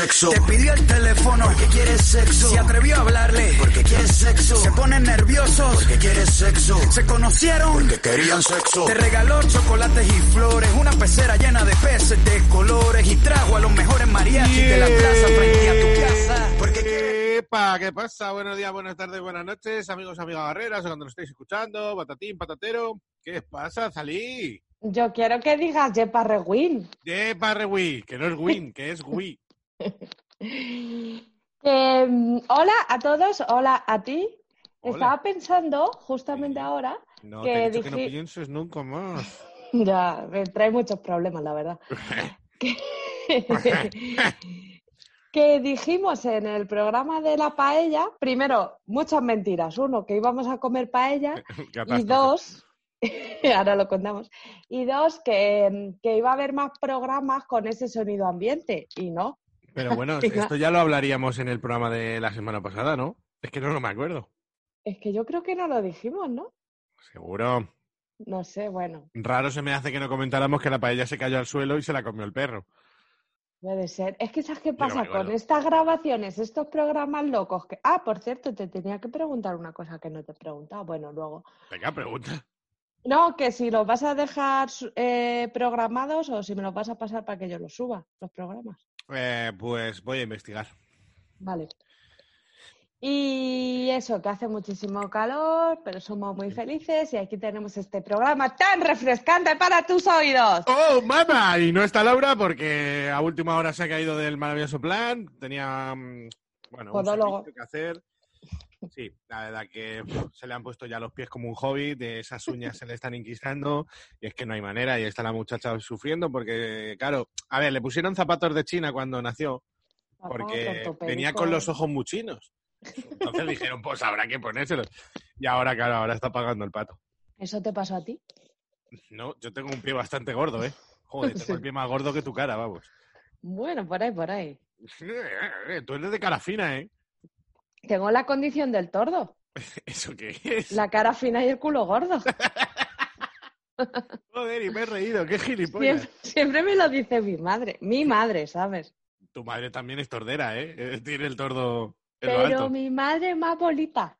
Sexo. Te pidió el teléfono porque quiere sexo. Se atrevió a hablarle porque quiere sexo. Se ponen nerviosos porque quiere sexo. Se conocieron porque querían sexo. Te regaló chocolates y flores. Una pecera llena de peces de colores. Y trajo a los mejores mariachis de la plaza frente a tu casa. Porque quiere Epa, ¿qué pasa? Buenos días, buenas tardes, buenas noches, amigos, amigas barreras, o cuando lo estéis escuchando, batatín, patatero. ¿Qué pasa, Salí? Yo quiero que digas Jepa Reguín. Epa, Rewi, que no es Win, que es Wii. Mm, hola a todos, hola a ti. Hola. Estaba pensando justamente Sí. ahora No, que te he dicho que no pienses nunca más. Ya, me trae muchos problemas, la verdad. que, que dijimos en el programa de la paella, primero, muchas mentiras. Uno, que íbamos a comer paella. Y dos, ahora lo contamos, y dos, que, que iba a haber más programas con ese sonido ambiente. Y no, Pero bueno, esto ya lo hablaríamos en el programa de la semana pasada, ¿no? Es que no, no me acuerdo. es que yo creo que no lo dijimos, ¿no? Seguro. No sé, bueno, Raro se me hace que no comentáramos que la paella se cayó al suelo y se la comió el perro. puede ser. Es que ¿sabes qué pasa con estas grabaciones, estos programas locos? Que... Ah, por cierto, te tenía que preguntar una cosa que no te he preguntado. Bueno, luego. Venga, pregunta. No, que si los vas a dejar eh, programados o si me los vas a pasar para que yo los suba, los programas. Eh, pues voy a investigar. Vale. Y eso, que hace muchísimo calor, pero somos muy felices y aquí tenemos este programa tan refrescante para tus oídos. ¡Oh, mamá! Y no está Laura porque a última hora se ha caído del maravilloso plan. Tenía, mm, bueno, un Podólogo. servicio que hacer. Sí, la verdad que se le han puesto ya los pies como un hobby, de esas uñas se le están inquistando y es que no hay manera y está la muchacha sufriendo porque, claro, a ver, le pusieron zapatos de China cuando nació porque venía con los ojos muy chinos. Entonces dijeron, pues habrá que ponérselos. Y ahora, claro, ahora está pagando el pato. ¿Eso te pasó a ti? No, yo tengo un pie bastante gordo, ¿eh? Joder, tengo Sí. el pie más gordo que tu cara, vamos. Bueno, por ahí, por ahí. Tú eres de cara fina, ¿eh? Tengo la condición del tordo, ¿Eso qué es? la cara fina y el culo gordo. Joder, y me he reído, qué gilipollas. Siempre, siempre me lo dice mi madre, mi madre, ¿sabes? Tu madre también es tordera, ¿eh? Eh, Tiene el tordo en lo Pero alto. mi madre es más bolita.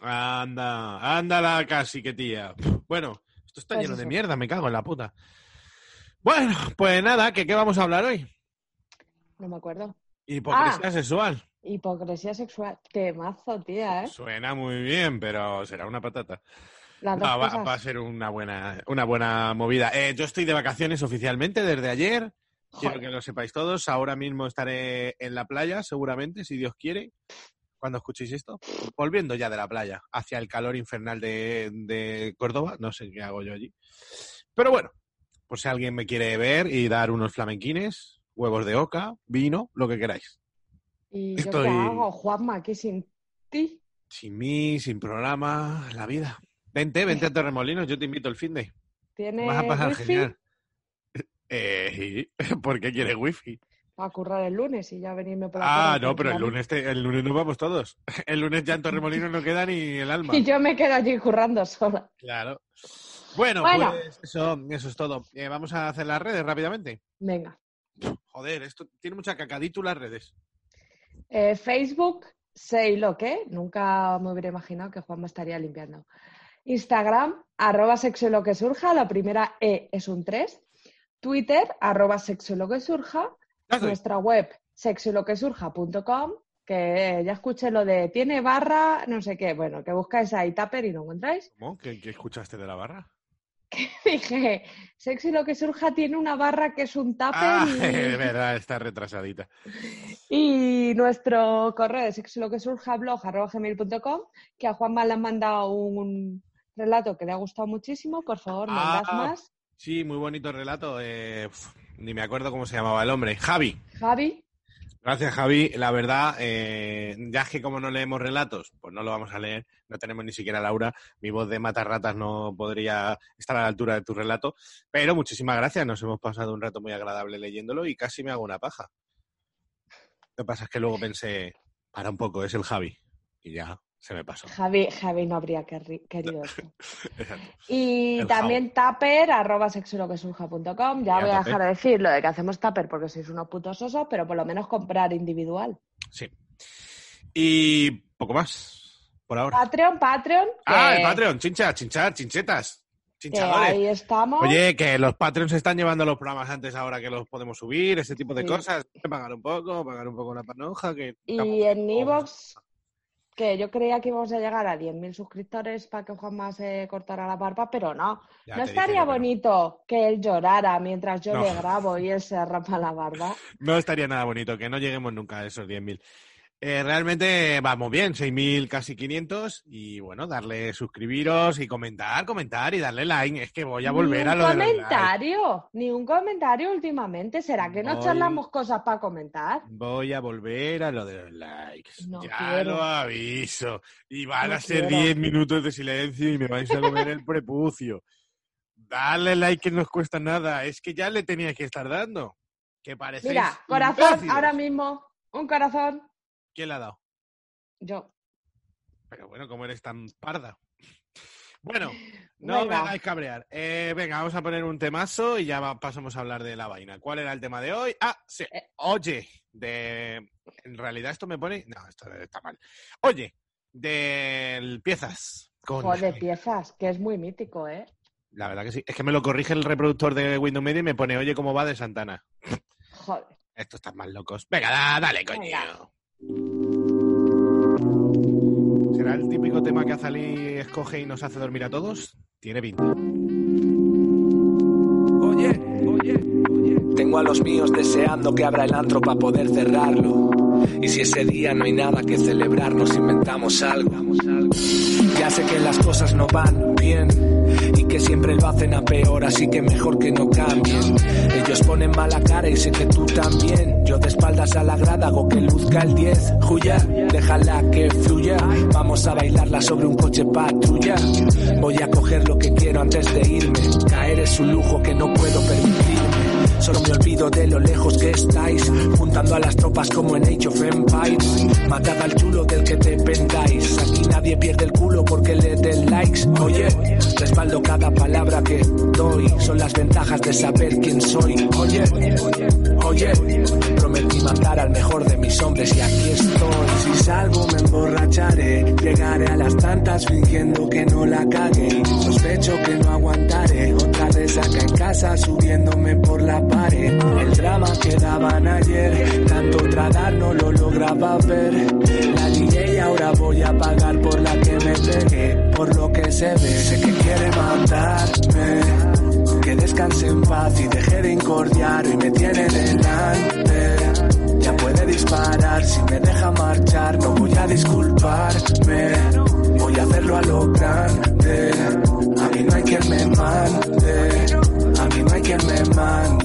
Anda, ándala casi, que tía. Bueno, esto está Pues lleno de mierda, me cago en la puta. Bueno, pues nada, ¿que ¿qué vamos a hablar hoy? No me acuerdo. Hipocresía Ah. sexual. Hipocresía sexual. Temazo, tía, ¿eh? Suena muy bien, pero será una patata. No, va, a ser una buena, una buena movida. Eh, yo estoy de vacaciones oficialmente desde ayer. Quiero que lo sepáis todos. Ahora mismo estaré en la playa, seguramente, si Dios quiere, cuando escuchéis esto. Volviendo ya de la playa, hacia el calor infernal de, de Córdoba. No sé qué hago yo allí. Pero bueno, por si alguien me quiere ver y dar unos flamenquines, huevos de oca, vino, lo que queráis. ¿Y yo estoy- qué hago, Juanma, aquí sin ti? Sin mí, sin programa, la vida. Vente, vente a Torremolinos, yo te invito el fin de. ¿Tiene Vas a pasar wifi? genial. Eh, ¿Por qué quieres wifi? a currar el lunes y ya venirme por la Ah, no, pero el lunes, te- el lunes nos vamos todos. El lunes ya en Torremolinos no queda ni el alma. Y yo me quedo allí currando sola. Claro. Bueno, Bueno. pues eso, eso es todo. Eh, vamos a hacer las redes rápidamente. Venga. Joder, esto tiene mucha cacadito las redes. Eh, Facebook, sé lo que. Nunca me hubiera imaginado que Juan me estaría limpiando. Instagram, arroba sexo lo que surja. La primera E es un 3. Twitter, arroba sexo lo que surja. Nuestra web, sexyloquesurja.com. Que ya escuché lo de tiene barra, no sé qué. Bueno, que buscáis ahí Tupper y no encontráis. ¿Cómo? ¿Qué, qué escuchaste de la barra? Dije, sexo y lo que surja tiene una barra que es un tupper Ah, y- de verdad, está retrasadita. Y nuestro correo de sexo lo que surja blog gmail.com, que a Juanma le han mandado un relato que le ha gustado muchísimo. Por favor, Ah. más. Sí, muy bonito relato. eh, uf, ni me acuerdo cómo se llamaba el hombre. Javi. Javi, Gracias, Javi. La verdad, eh, ya es que como no leemos relatos, pues no lo vamos a leer. No tenemos ni siquiera Laura. Mi voz de matarratas no podría estar a la altura de tu relato. Pero muchísimas gracias. Nos hemos pasado un rato muy agradable leyéndolo y casi me hago una paja. Lo que pasa es que luego pensé, para un poco, es el Javi. Y ya se me pasó. Javi, Javi no habría querido. Exacto. Y El también tupper arroba sexoloquesurja.com. Ya Ya, voy a dejar de decir lo de que hacemos tupper porque sois unos putos osos, pero por lo menos comprar individual. Sí. Y poco más, por ahora. Patreon, Patreon. Ah, que- el Patreon, chincha, chinchar, chinchetas. Chinchadores. ahí estamos. Oye, que los Patreons están llevando los programas antes ahora que los podemos subir, ese tipo de Sí. cosas. Pagar un poco, pagar un poco la panoja. Que Y en Evox, que yo creía que íbamos a llegar a 10.000 suscriptores para que Juanma se cortara la barba, pero no. Ya ¿No estaría yo que no. bonito que él llorara mientras yo No. le grabo y él se rapa la barba? No estaría nada bonito, que no lleguemos nunca a esos 10.000. Eh, realmente vamos bien, 6.000, casi 500. Y bueno, darle suscribiros y comentar, comentar y darle like. Es que voy a volver a lo de comentario, ni un comentario últimamente. ¿Será que no Voy- charlamos cosas para comentar? Voy a volver a lo de los likes. No ya quiero. lo aviso. Y van No a ser quiero. 10 minutos de silencio y me vais a comer el prepucio. Dale like que no os cuesta nada. Es que ya le tenía que estar dando. Que parecéis Mira, corazón, imbéciles. ahora mismo, un corazón. ¿Quién le ha dado? Yo. Pero bueno, como eres tan parda. Bueno, no me Venga. hagáis cabrear. Eh, venga, vamos a poner un temazo y ya pasamos a hablar de la vaina. ¿Cuál era el tema de hoy? Ah, sí. Eh. Oye, de. En realidad esto me pone. No, esto está mal. Oye, del piezas. Con Joder, piezas, que es muy mítico, ¿eh? La verdad que sí. Es que me lo corrige el reproductor de Windows Media y me pone, oye, ¿cómo va de Santana? Joder. Estos están más locos. Venga, da- dale, coño. Venga. ¿Será el típico tema que Azalí escoge y nos hace dormir a todos? Tiene pinta. Oye, oye, oye. Tengo a los míos deseando que abra el antro para poder cerrarlo. Y si ese día no hay nada que celebrar, nos inventamos algo. Ya sé que las cosas no van bien y que siempre lo hacen a peor, así que mejor que no cambien. Ellos ponen mala cara y sé que tú también. Yo de espaldas a la grada hago que luzca el 10. Juya, déjala que fluya. Vamos a bailarla sobre un coche patrulla. Voy a coger lo que quiero antes de irme. Caer es un lujo que no puedo permitirme. Solo me olvido de lo lejos que estáis, juntando a las tropas como en Age of Empires. Matad al chulo del que te pendáis. Aquí nadie pierde el culo porque le den likes. Oye, respaldo cada palabra que doy. Son las ventajas de saber quién soy. Oye, oye, prometí matar al mejor de mis hombres y aquí estoy. Si salgo me emborracharé, llegaré a las tantas fingiendo que no la cagué. Sospecho que no aguantaré, resaca en casa subiéndome por la pared. El drama que daban ayer, tanto tratar no lo lograba ver. La y ahora voy a pagar por la que me pegué, por lo que se ve. Sé que quiere matarme, que descanse en paz y deje de incordiar y me tiene delante. Ya puede disparar si me deja marchar, no voy a disculparme. Voy a hacerlo a lo grande. A mí no hay quien me mande. A mí no hay quien me mande.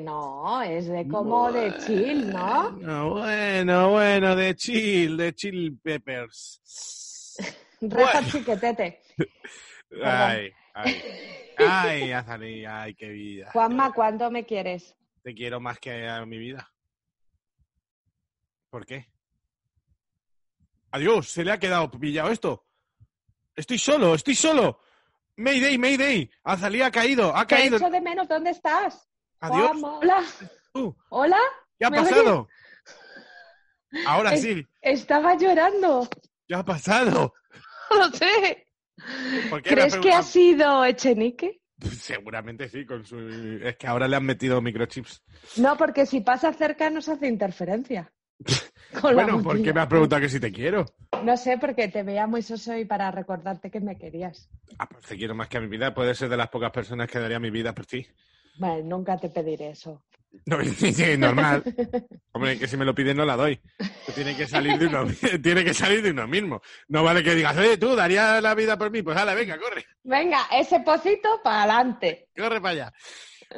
No, es de como de chill, ¿no? Bueno, bueno, bueno, de chill, de chill peppers. Reja chiquetete. Ay, ay, ay, Azalí, ay, qué vida. Juanma, ¿cuánto me quieres? Te quiero más que a mi vida. ¿Por qué? Adiós, se le ha quedado pillado esto. Estoy solo, estoy solo. Mayday, Mayday. Azalí ha caído, ha Te caído. echo de menos, ¿dónde estás? Adiós. Hola, Uh, hola. ¿Qué ha pasado? Ahora Es- sí, Estaba llorando. ¿qué ha pasado? No lo sé. ¿Por qué me ¿Crees que ha sido Echenique? Seguramente sí, con su... es que ahora le han metido microchips. No, porque si pasa cerca nos hace interferencia. Bueno, ¿por qué me has preguntado que si te quiero? No sé, porque te veía muy soso y para recordarte que me querías. Ah, pues te quiero más que a mi vida. Puede ser de las pocas personas que daría mi vida por ti. Bueno, nunca te pediré eso. No, sí, normal. Hombre, que si me lo piden no la doy. Tiene que salir de uno, tiene que salir de uno mismo. No vale que digas, oye, tú darías la vida por mí. Pues hala, venga, corre, Venga, ese pocito para adelante. corre para allá.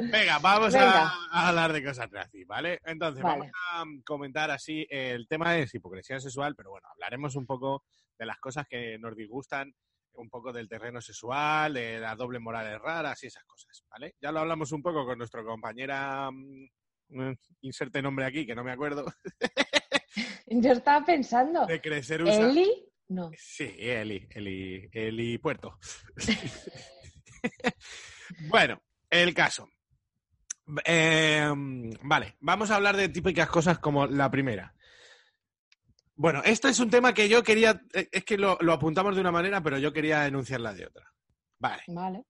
Venga, vamos Venga. A, a hablar de cosas así, ¿vale? Entonces, Vale. vamos a mm, comentar así. El tema es hipocresía sexual, pero bueno, hablaremos un poco de las cosas que nos disgustan, un poco del terreno sexual, de las dobles morales raras y esas cosas, ¿vale? Ya lo hablamos un poco con nuestra compañera, mm, mm, inserte nombre aquí, que no me acuerdo, Yo estaba pensando, de crecer usa. ¿Eli? No. Sí, Eli, Eli, Eli Puerto. bueno, el caso. Eh, vale, vamos a hablar de típicas cosas como la primera. Bueno, este es un tema que yo quería, eh, es que lo, lo apuntamos de una manera, pero yo quería enunciarla de otra. Vale, Vale.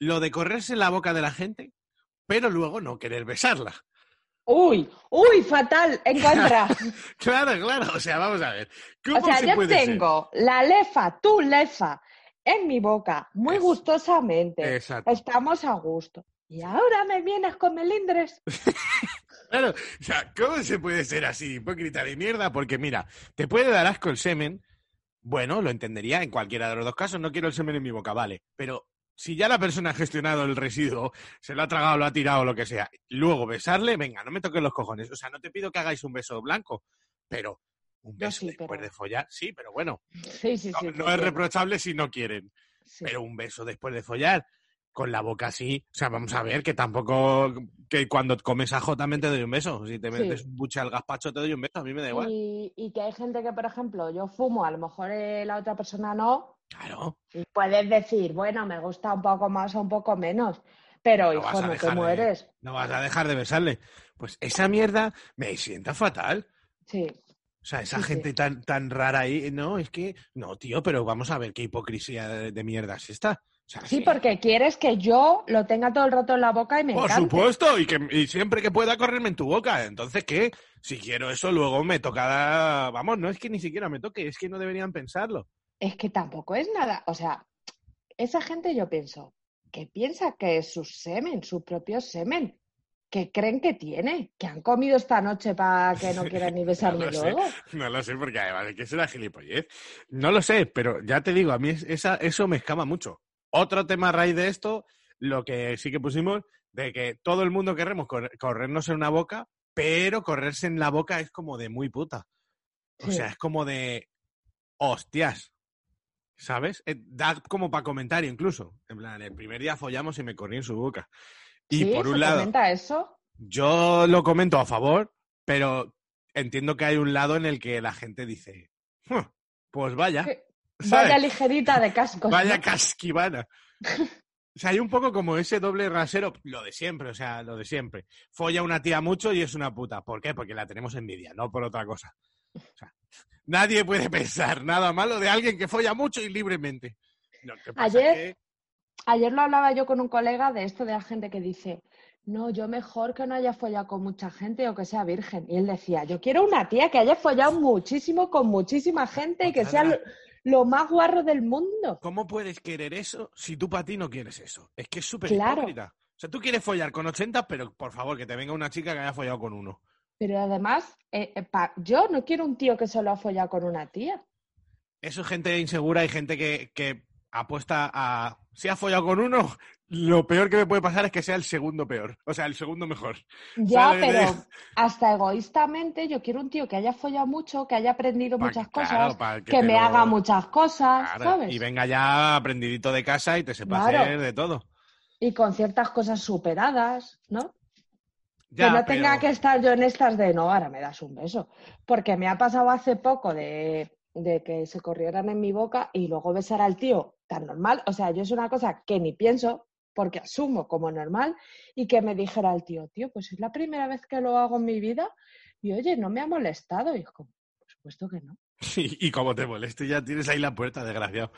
lo de correrse la boca de la gente, pero luego no querer besarla. Uy, uy, fatal, en contra. Claro, claro, o sea, vamos a ver. ¿Cómo O sea, se yo puede ser? tengo la lefa, tu lefa, en mi boca, muy gustosamente. Exacto. Estamos a gusto. Y ahora me vienes con melindres. Claro, o sea, ¿cómo se puede ser así, hipócrita de mierda? Porque mira, te puede dar asco el semen, bueno, lo entendería en cualquiera de los dos casos, no quiero el semen en mi boca, vale, pero si ya la persona ha gestionado el residuo, se lo ha tragado, lo ha tirado, lo que sea, luego besarle, venga, no me toques los cojones, o sea, no te pido que hagáis un beso blanco, pero un beso sí, después pero- de follar, sí, pero bueno, Sí, sí, no, sí. no es reprochable si no quieren, pero un beso después de follar, con la boca así. O sea, vamos a ver que tampoco que cuando comes ajo también te doy un beso. Si te Sí. metes un buche al gazpacho te doy un beso, a mí me da igual. Y, y que hay gente que, por ejemplo, yo fumo, a lo mejor eh, la otra persona no, Claro. y puedes decir, bueno, me gusta un poco más o un poco menos, pero No hijo, no te de- mueres. No vas a dejar de besarle. Pues esa mierda me sienta fatal. Sí, O sea, esa Sí, sí. gente tan, tan rara ahí. No, es que. No, tío, pero vamos a ver qué hipocresía de, de mierda es esta. O sea, sí, porque quieres que yo lo tenga todo el rato en la boca y me Por encante. supuesto, y que y siempre que pueda correrme en tu boca. Entonces, ¿qué? Si quiero eso, luego me toca. Vamos, no es que ni siquiera me toque, es que no deberían pensarlo. Es que tampoco es nada, o sea, esa gente yo pienso, que piensa que es su semen, su propio semen, que creen que tiene, que han comido esta noche para que no quieran ni besarme sé. luego. No lo sé, porque además es que es una gilipollez. No lo sé, pero ya te digo, a mí esa, eso me escama mucho. Otro tema a raíz de esto, lo que sí que pusimos, de que todo el mundo queremos cor- corrernos en una boca, pero correrse en la boca es como de muy puta. O Sí. sea, es como de hostias. ¿Sabes? Eh, Da como para comentario incluso. En plan, el primer día follamos y me corrí en su boca. Y Sí, por un ¿se lado, comenta eso? yo lo comento a favor, pero entiendo que hay un lado en el que la gente dice, "Huh, pues vaya, ¿sabes? Vaya ligerita de cascos. Vaya ¿no? casquivana. O sea, hay un poco como ese doble rasero, lo de siempre, o sea, lo de siempre. Folla una tía mucho y es una puta. ¿Por qué? Porque la tenemos envidia, no por otra cosa. O sea, nadie puede pensar nada malo de alguien que folla mucho y libremente. Pasa Ayer- que- Ayer lo hablaba yo con un colega de esto de la gente que dice, no, yo mejor que no haya follado con mucha gente o que sea virgen. Y él decía, yo quiero una tía que haya follado muchísimo con muchísima gente y que sea lo, más guarro del mundo. ¿Cómo puedes querer eso si tú para ti no quieres eso? Es que es súper Claro. hipócrita. O sea, tú quieres follar con 80, pero por favor, que te venga una chica que haya follado con uno. Pero además, eh, eh, pa- yo no quiero un tío que solo ha follado con una tía. Eso es gente insegura y gente que, que apuesta a. Si ha follado con uno, lo peor que me puede pasar es que sea el segundo peor. O sea, el segundo mejor. Ya, ¿Sabes lo que te pero hasta egoístamente yo quiero un tío que haya follado mucho, que haya aprendido Pa- muchas claro, cosas, que me lo- haga muchas cosas, Claro, ¿sabes? Y venga ya aprendidito de casa y te sepa Claro. hacer de todo. Y con ciertas cosas superadas, ¿no? Ya, que no tenga que estar yo en estas de no, ahora me das un beso. Porque me ha pasado hace poco de, de que se corrieran en mi boca y luego besar al tío tan normal. O sea, yo es una cosa que ni pienso porque asumo como normal y que me dijera el tío, tío, pues es la primera vez que lo hago en mi vida y oye, no me ha molestado. Y es como, por supuesto que no. Y, y como te moleste, ya tienes ahí la puerta, desgraciado.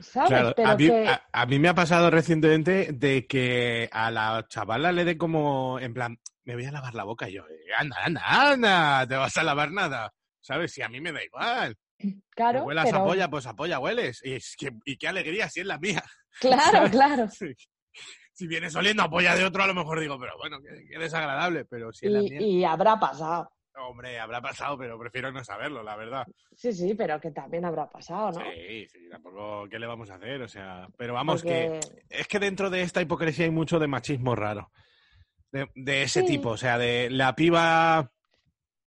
¿Sabes? Claro, Pero a, mí, que... a- a mí me ha pasado recientemente de que a la chavala le dé como, en plan, me voy a lavar la boca y yo, eh, anda, anda, anda, te vas a lavar nada. ¿Sabes? Si a mí me da igual. Claro, que huelas pero... a polla, pues a polla hueles. Y, es que, y qué alegría si es la mía. Claro, ¿sabes? claro. Sí. Si vienes oliendo a polla de otro, a lo mejor digo, pero bueno, qué, qué desagradable. Pero si es la mía, Y, y habrá pasado. hombre, habrá pasado, pero prefiero no saberlo, la verdad. Sí, sí, pero que también habrá pasado, ¿no? Sí, sí, tampoco, ¿qué le vamos a hacer? O sea, pero vamos, Porque- que es que dentro de esta hipocresía hay mucho de machismo raro. De, de ese Sí. tipo, o sea, de la piba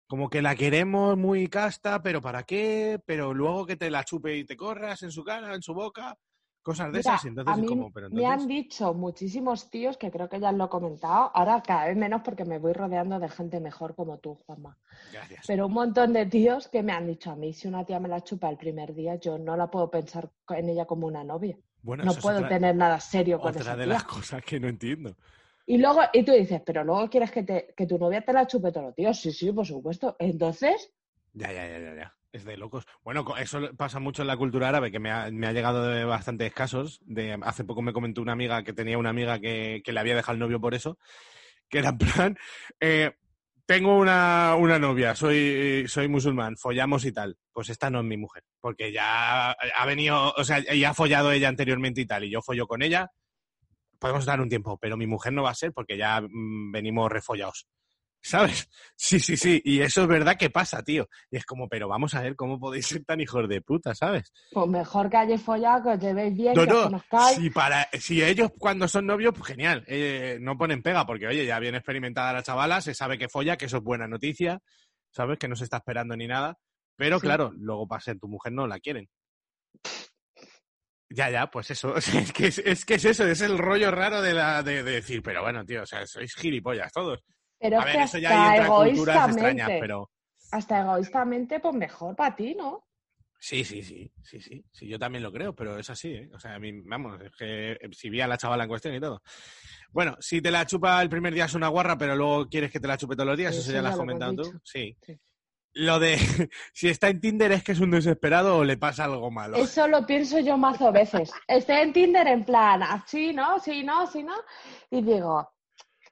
como que la queremos muy casta, pero ¿para qué? Pero luego que te la chupe y te corras en su cara, en su boca, cosas de Mira, esas. Y entonces a mí como, pero me han entonces... dicho muchísimos tíos, que creo que ya lo he comentado, ahora cada vez menos porque me voy rodeando de gente mejor como tú, Juanma. Gracias. Pero un montón de tíos que me han dicho a mí, si una tía me la chupa el primer día, yo no la puedo pensar en ella como una novia. Bueno, No puedo otra, tener nada serio con otra esa de tía. las cosas que no entiendo. Y luego, y tú dices, pero luego quieres que, te, que tu novia te la chupe los días. Sí, sí, por supuesto. Entonces, Ya, ya, ya, ya, ya. Es de locos. Bueno, eso pasa mucho en la cultura árabe, que me ha, me ha llegado de bastantes casos. De, hace poco me comentó una amiga que tenía una amiga que, que le había dejado el novio por eso, que era en plan, eh, tengo una, una novia, soy, soy musulmán, follamos y tal. Pues esta no es mi mujer, porque ya ha venido, o sea, ya ha follado ella anteriormente y tal, y yo follo con ella. Podemos dar un tiempo, pero mi mujer no va a ser porque ya mm, venimos refollados. ¿Sabes? Sí, sí, sí. Y eso es verdad que pasa, tío. Y es como, pero vamos a ver cómo podéis ser tan hijos de puta, ¿sabes? pues mejor que hayáis follado, que os llevéis bien, No, que os no. conozcáis. Si, para, si ellos cuando son novios, pues genial. Eh, no ponen pega, porque oye, ya bien experimentada la chavala, se sabe que folla, que eso es buena noticia, ¿sabes? Que no se está esperando ni nada. Pero Sí. claro, luego para ser tu mujer no la quieren. Ya, ya, pues eso. Es que es, es que es eso, es el rollo raro de, la, de, de decir, pero bueno, tío, o sea, sois gilipollas todos. Pero A ver, que eso ya hasta culturas extrañas, egoístamente, pero. hasta egoístamente, pues mejor para ti, ¿no? Sí, sí, sí, sí, sí, sí, yo también lo creo, pero es así, ¿eh? O sea, a mí, vamos, es que eh, si vi a la chavala en cuestión y todo. Bueno, si te la chupa el primer día es una guarra, pero luego quieres que te la chupe todos los días, eso, Eso ya lo ya has comentado tú. Sí. Sí. Lo de si está en Tinder es que es un desesperado o le pasa algo malo. Eso lo pienso yo mazo veces. Estoy en Tinder en plan, así, ¿no? Sí, no, sí, no. Y digo,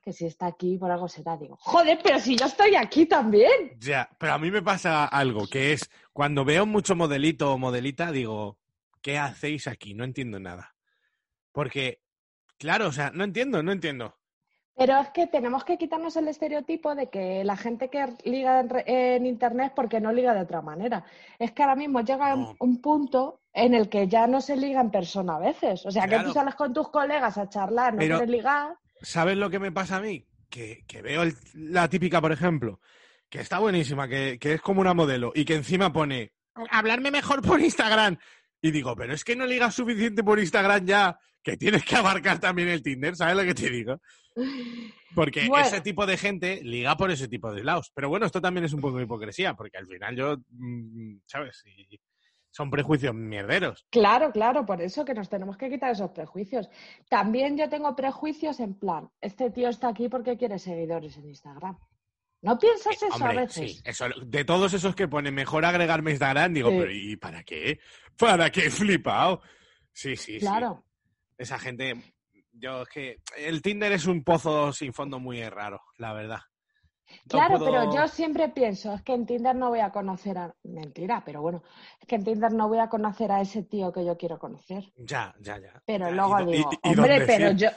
que si está aquí por algo será. Digo, joder, pero si yo estoy aquí también. Ya, pero a mí me pasa algo, que es cuando veo mucho modelito o modelita, digo, ¿qué hacéis aquí? No entiendo nada. Porque, claro, o sea, no entiendo, no entiendo. Pero es que tenemos que quitarnos el estereotipo de que la gente que liga en, en internet porque no liga de otra manera. Es que ahora mismo llega No. un punto en el que ya no se liga en persona a veces. O sea, que tú sales con tus colegas a charlar, no Pero- quieres ligar. ¿Sabes lo que me pasa a mí? Que, que veo el- la típica, por ejemplo, que está buenísima, que, que es como una modelo y que encima pone hablarme mejor por Instagram. Y digo, pero es que no ligas suficiente por Instagram ya, que tienes que abarcar también el Tinder, ¿sabes lo que te digo? Porque Bueno. ese tipo de gente liga por ese tipo de lados. Pero bueno, esto también es un poco de hipocresía, porque al final yo, mm, ¿sabes? Y son prejuicios mierderos. Claro, claro, por eso que nos tenemos que quitar esos prejuicios. También yo tengo prejuicios en plan, este tío está aquí porque quiere seguidores en Instagram. ¿No piensas eso a veces? sí, eso, de todos esos que ponen mejor agregarme Instagram, digo, Sí. pero ¿y para qué? ¿Para qué he flipado? Sí, sí, sí. Claro. Esa gente, yo es que el Tinder es un pozo sin fondo muy raro, la verdad. No Claro, puedo- pero yo siempre pienso, es que en Tinder no voy a conocer a... Mentira, pero bueno, es que en Tinder no voy a conocer a ese tío que yo quiero conocer. Ya, ya, ya. Pero Ya, luego y do- y- digo, y hombre, pero yo,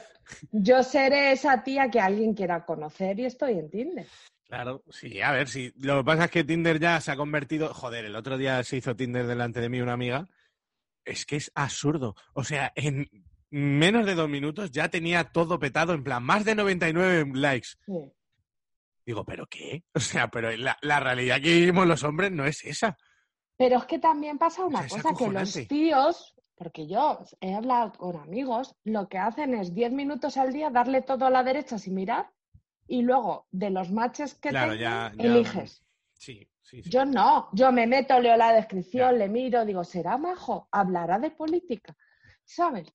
yo seré esa tía que alguien quiera conocer y estoy en Tinder. Claro, sí, a ver, sí. Lo que pasa es que Tinder ya se ha convertido. Joder, el otro día se hizo Tinder delante de mí una amiga. Es que es absurdo. O sea, en menos de dos minutos ya tenía todo petado, en plan, más de 99 likes. Sí. Digo, ¿pero qué? O sea, pero la, la realidad que vivimos los hombres no es esa. Pero es que también pasa una O sea, es cosa, que los tíos, porque yo he hablado con amigos, lo que hacen es 10 minutos al día darle todo a la derecha sin mirar y luego de los matches que Claro, tengan, ya- ya- eliges. Sí, sí, sí. Yo no, yo me meto, leo la descripción, Ya. le miro, digo, ¿será majo? ¿Hablará de política? ¿Sabes?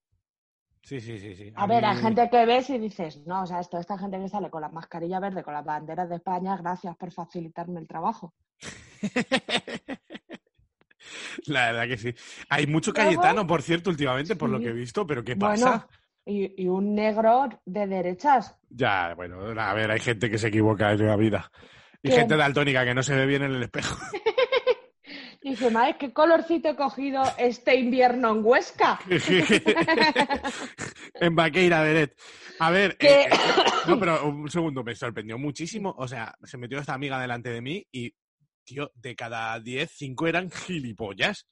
Sí, sí, sí, sí. A ver, hay gente que ves y dices, no, o sea, esto, esta gente que sale con la mascarilla verde, con las banderas de España, gracias por facilitarme el trabajo. La verdad que sí. Hay mucho Cayetano, por cierto, últimamente, por lo que he visto, pero ¿qué Bueno, pasa? y, y un negro de derechas. Ya, bueno, a ver, hay gente que se equivoca en la vida. Y gente daltónica que no se ve bien en el espejo. Y dice, madre, ¿qué colorcito he cogido este invierno en Huesca? en Vaqueira Beret. A ver, eh, eh, no, pero un segundo, me sorprendió muchísimo. O sea, se metió esta amiga delante de mí y, tío, de cada 10, 5 eran gilipollas.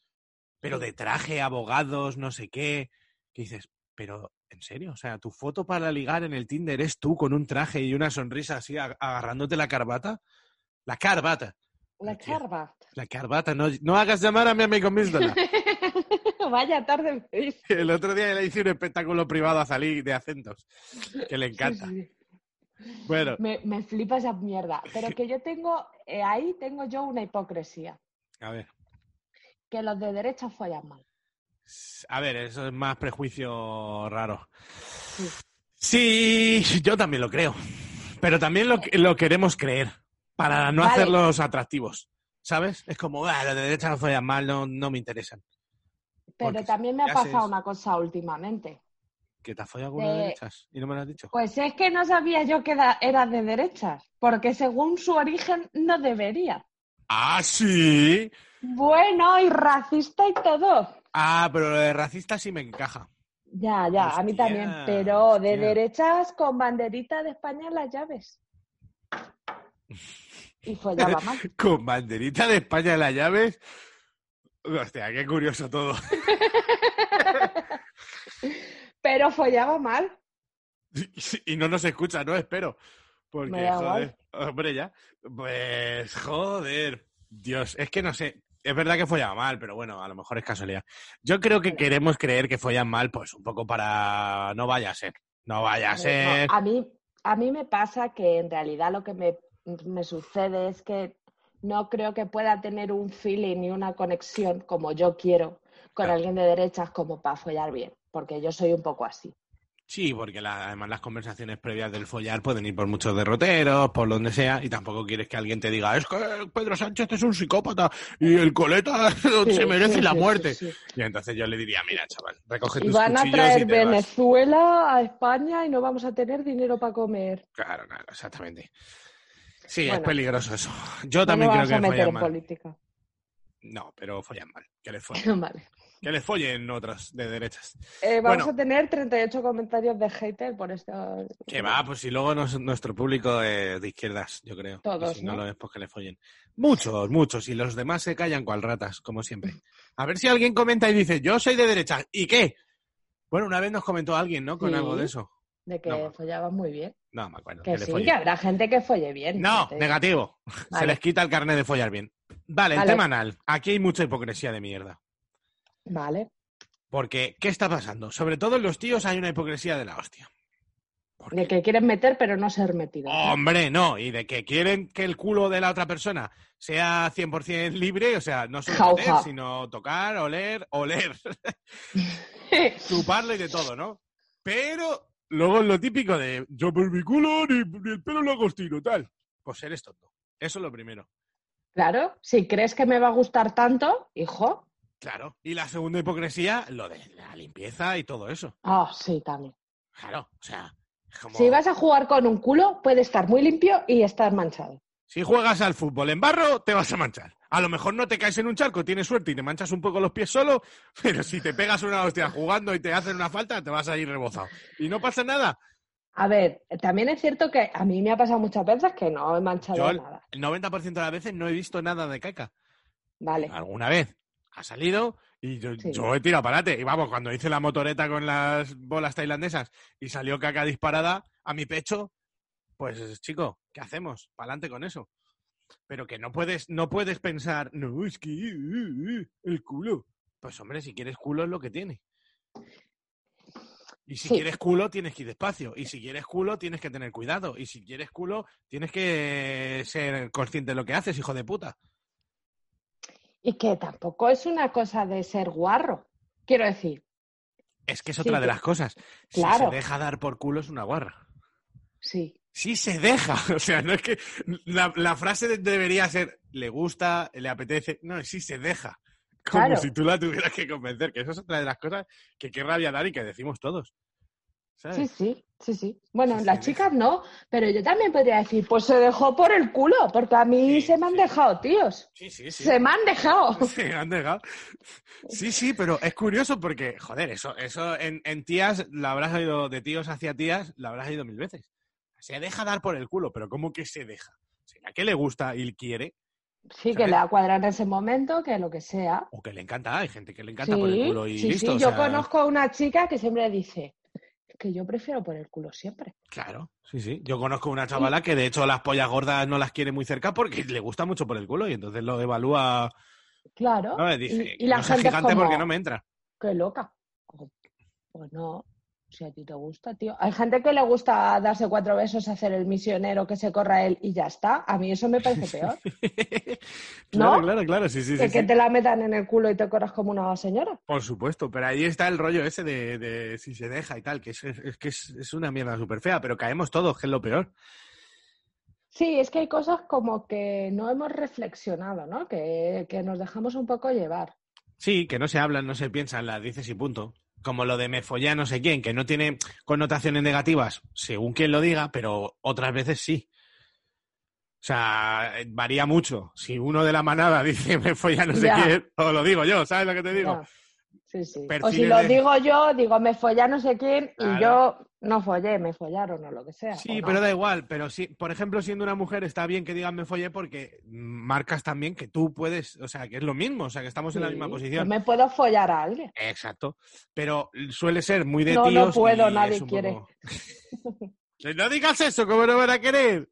Pero de traje, abogados, no sé qué. Que dices, pero, ¿en serio? O sea, tu foto para ligar en el Tinder es tú con un traje y una sonrisa así ag- agarrándote la carbata. La carbata. La Tía. carva. La carbata. No, no hagas llamar a mi amigo Misdola. Vaya tarde me dice. El otro día le hice un espectáculo privado a Salí de acentos, que le encanta. Sí, sí. Bueno, Me, me flipa esa mierda. Pero que yo tengo, eh, ahí tengo yo una hipocresía. a ver. Que los de derecha follan mal. A ver, eso es más prejuicio raro. Sí, yo también lo creo. Pero también lo, lo queremos creer, para no Vale. hacerlos atractivos. ¿Sabes? Es como, ah, los de derecha no follan mal, no, no me interesan. Pero Porque también me ha pasado una cosa últimamente. ¿Que te has follado alguna de derechas? ¿Y no me lo has dicho? Pues es que no sabía yo que eras de derechas, porque según su origen no debería. ¡Ah, sí! Bueno, y racista y todo. Ah, pero lo de racista sí me encaja. Ya, ya, a mí también, pero de hostia. derechas con banderita de España en las llaves. Y follaba mal. Con banderita de España en las llaves. Hostia, qué curioso todo. Pero follaba mal. Y no nos escucha, no espero. Porque, Me da joder, hombre, ya. Pues, joder. Dios, es que no sé. Es verdad que follaba mal, pero bueno, a lo mejor es casualidad. Yo creo que queremos creer que follan mal, pues un poco para. No vaya a ser. No vaya a No, ser. a, mí, a mí me pasa que en realidad lo que me, me sucede es que no creo que pueda tener un feeling y una conexión como yo quiero con Claro. alguien de derechas como para follar bien, porque yo soy un poco así. Sí, porque la- además las conversaciones previas del follar pueden ir por muchos derroteros, por donde sea, y tampoco quieres que alguien te diga, es que Pedro Sánchez es un psicópata y el coleta se merece sí, la muerte. sí. Y entonces yo le diría, mira, chaval, recoge Y tus van a traer y te vas". Venezuela a España y no vamos a tener dinero para comer. Claro, claro, exactamente. Sí, es peligroso eso. Yo No también creo que meter follan en mal. política. No, pero follan mal. Que les follen. vale. que les follen otros de derechas. Eh, vamos Bueno. a tener 38 comentarios de hater por esto. Que va, pues si luego nos- nuestro público es de izquierdas, yo creo. Y Todos, si no, ¿no? lo es, pues que le follen. Muchos, muchos. Y los demás se callan cual ratas, como siempre. A ver si alguien comenta y dice, yo soy de derecha. ¿Y qué? Bueno, una vez nos comentó alguien, ¿no? Con Sí. algo de eso. De que No. follabas muy bien. No, me acuerdo. Que sí, que habrá gente que folle bien. No, te negativo. Se les quita el carnet de follar bien. Vale, el Vale. tema anal. Aquí hay mucha hipocresía de mierda. Vale. Porque, ¿qué está pasando? Sobre todo en los tíos hay una hipocresía de la hostia. ¿Por De que quieren meter, pero no ser metido. Hombre, no. Y de que quieren que el culo de la otra persona sea 100% libre, o sea, no solo Jauja. meter, sino tocar, oler, oler, chuparlo y de todo, ¿no? Pero luego es lo típico de yo por mi culo ni, ni el pelo lo hago estiro, tal. Pues eres tonto. Eso es lo primero. Claro, si crees que me va a gustar tanto, hijo. Claro. Y la segunda hipocresía, lo de la limpieza y todo eso. Ah, sí, también. Claro, o sea, como... Si vas a jugar con un culo, puede estar muy limpio y estar manchado. Si juegas al fútbol en barro, te vas a manchar. A lo mejor no te caes en un charco, tienes suerte y te manchas un poco los pies solo, pero si te pegas una hostia jugando y te hacen una falta, te vas a ir rebozado. Y no pasa nada. A ver, también es cierto que a mí me ha pasado muchas veces que no he manchado Yo nada. el 90% de las veces no he visto nada de caca. Vale. Alguna vez. ha salido y yo, Sí. yo he tirado para adelante. Y vamos, cuando hice la motoreta con las bolas tailandesas y salió caca disparada a mi pecho, pues chico, ¿qué hacemos? Para adelante con eso. Pero que no puedes, no puedes pensar, no, es que uh, uh, el culo. Pues hombre, si quieres culo es lo que tiene. Y si Sí. quieres culo, tienes que ir despacio. Y si quieres culo, tienes que tener cuidado. Y si quieres culo, tienes que ser consciente de lo que haces, hijo de puta. Y que tampoco es una cosa de ser guarro. Quiero decir, Es que es Sí, otra de que- las cosas. Si se deja dar por culo es una guarra. sí. Sí se deja. O sea, no es que la, la frase de- debería ser le gusta, le apetece. No, sí se deja. Como Claro. si tú la tuvieras que convencer. Que eso es otra de las cosas que qué rabia dar y que decimos todos. ¿Sabes? Sí, sí, sí, sí. Bueno, Sí, las chicas no, pero yo también podría decir, pues se dejó por el culo, porque a mí Sí, se me han sí. dejado, tíos. Sí, sí, sí. Se me han dejado. Sí, han dejado. Sí, sí, pero es curioso porque, joder, eso, eso en, en tías, la habrás oído de tíos hacia tías, la habrás oído mil veces. Se deja dar por el culo, pero ¿cómo que se deja? ¿Será que le gusta y quiere? Sí, que le ha cuadrado en ese momento, que lo que sea. O que le encanta, hay gente que le encanta Sí, por el culo y sí, listo. sí. Yo sea, conozco a una chica que siempre dice que yo prefiero por el culo siempre. Claro, sí, sí. Yo conozco una chavala que de hecho las pollas gordas no las quiere muy cerca porque le gusta mucho por el culo y entonces lo evalúa. Claro. ¿no? Dice, y, y la no gente es gigante como, porque no me entra. qué loca. Pues no, si a ti te gusta, tío. Hay gente que le gusta darse cuatro besos, hacer el misionero, que se corra él y ya está. A mí eso me parece peor. claro, ¿No? claro, claro, sí, sí, que, sí, que sí. te la metan en el culo y te corras como una señora. Por supuesto, pero ahí está el rollo ese de, de si se deja y tal, que es, es que es, es una mierda súper fea, pero caemos todos, que es lo peor. Sí, es que hay cosas como que no hemos reflexionado, ¿no? Que, que nos dejamos un poco llevar. Sí, que no se hablan, no se piensan, las dices y punto. Como lo de me follé a no sé quién, que no tiene connotaciones negativas, según quien lo diga, pero otras veces sí. O sea, varía mucho. Si uno de la manada dice me follé a no sé Ya. quién, o lo digo yo, ¿sabes lo que te digo? Ya. Sí, sí. O si lo de- digo yo, digo me follé a no sé quién Claro. y yo no follé, me follaron o lo que sea. Sí, no. pero da igual. Pero sí, por ejemplo, siendo una mujer está bien que digan me follé porque marcas también que tú puedes, o sea, que es lo mismo, o sea, que estamos en la misma yo posición. me puedo follar a alguien. Exacto. Pero suele ser muy de No, no puedo, nadie quiere. poco- no digas eso, ¿cómo no van a querer?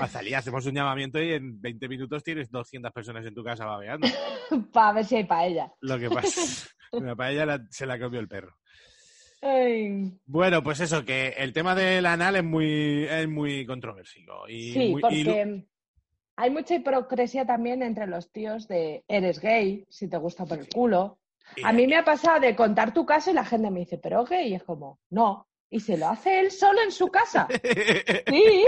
Azalía, hacemos un llamamiento y en 20 minutos tienes 200 personas en tu casa babeando. Para ver si hay paella. Lo que pasa. La paella la- se la comió el perro. Ay, Bueno, pues eso, que el tema del anal es muy, es muy controversivo. Y Sí, muy- y porque hay mucha hipocresía también entre los tíos de eres gay, si te gusta por el culo. y- A mí me ha pasado de contar tu caso y la gente me dice, pero gay, y es como, no. Y se lo hace él solo en su casa. Sí,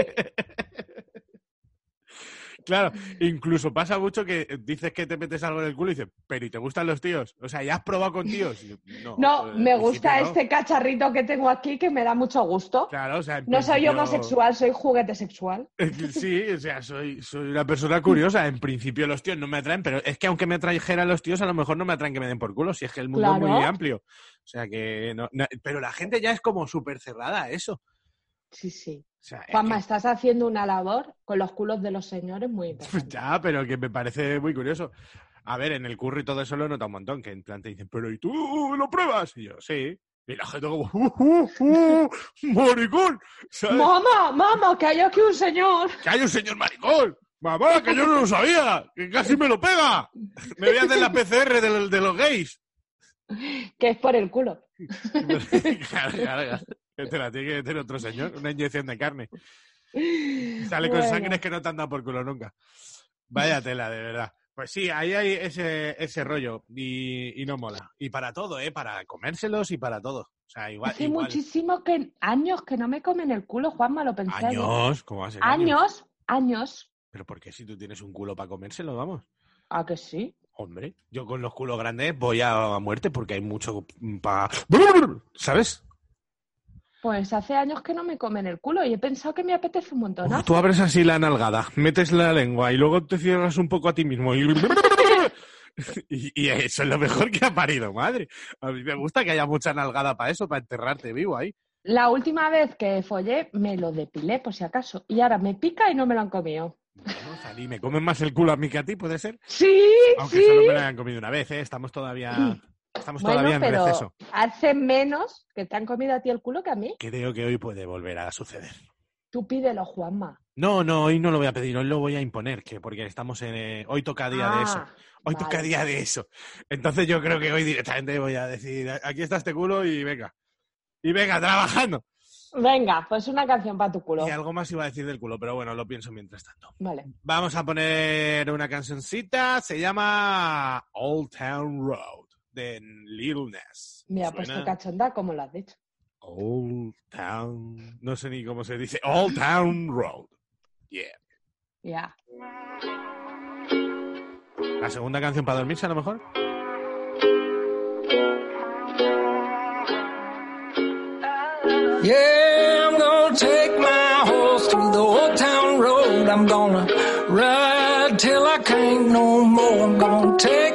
Claro, incluso pasa mucho que dices que te metes algo en el culo y dices, pero ¿y te gustan los tíos? O sea, ¿ya has probado con tíos? No, no, me gusta no. este cacharrito que tengo aquí que me da mucho gusto. Claro, o sea, No soy homosexual, soy juguete sexual. Sí, o sea, soy, soy una persona curiosa. En principio los tíos no me atraen, pero es que aunque me atrajeran los tíos, a lo mejor no me atraen que me den por culo, si es que el mundo es muy amplio. O sea que no, no- pero la gente ya es como súper cerrada a eso. Sí, sí. Sea, es Juanma, que- estás haciendo una labor con los culos de los señores muy interesante. ya, pero que me parece muy curioso. A ver, en el curry todo eso lo nota un montón, que en plan te dicen, pero ¿y tú lo pruebas? Y yo, sí. Y la gente como, ¡uh, uh, uh! ¡Maricón! ¿Sabes? ¡Mamá, mamá, que hay aquí un señor! ¡Que hay un señor maricón! ¡Mamá, que yo no lo sabía! ¡Que casi me lo pega! Me voy a hacer la PCR de, los- de los gays. Que es por el culo. claro, claro, claro. Que Te la tiene que meter otro señor, una inyección de carne. Sale con sangre que no te han dado por culo nunca. Vaya tela, de verdad. Pues sí, ahí hay ese, ese rollo y, y no mola. Y para todo, ¿eh? Para comérselos y para todo. O sea, igual. Hace igual. muchísimo que años que no me comen el culo, Juanma, lo pensé. Años, ¿cómo va a ser? Años, años. Pero ¿por qué si tú tienes un culo para comérselo, vamos? ¿A que sí? Hombre, yo con los culos grandes voy a muerte porque hay mucho para... ¿Sabes? Pues hace años que no me comen el culo y he pensado que me apetece un montón. Uf, tú abres así la nalgada, metes la lengua y luego te cierras un poco a ti mismo y... y, y eso es lo mejor que ha parido, madre. A mí me gusta que haya mucha nalgada para eso, para enterrarte vivo ahí. La última vez que follé me lo depilé, por si acaso. Y ahora me pica y no me lo han comido. Bueno, Zalí, ¿me comen más el culo a mí que a ti, puede ser? Sí, Aunque sí. solo me lo hayan comido una vez, ¿eh? Estamos todavía, estamos Bueno, todavía en pero receso. hace menos que te han comido a ti el culo que a mí. Creo que hoy puede volver a suceder. Tú pídelo, Juanma. No, no, hoy no lo voy a pedir, hoy lo voy a imponer, que porque estamos en... eh, hoy toca día de eso. Ah, Hoy vale. toca día de eso. Entonces yo creo que hoy directamente voy a decir, aquí está este culo y venga. Y venga, trabajando. Venga, pues una canción para tu culo. Y algo más iba a decir del culo, pero bueno, lo pienso mientras tanto. Vale. Vamos a poner una cancioncita, se llama Old Town Road, de Lil Nas. Mira, ¿Suena? pues tu cachonda, como lo has dicho. Old Town, no sé ni cómo se dice, Old Town Road. Yeah. Ya. La segunda canción para dormirse a lo mejor. Yeah, I'm gonna take my horse through the old town road. I'm gonna ride till I can't no more. I'm gonna take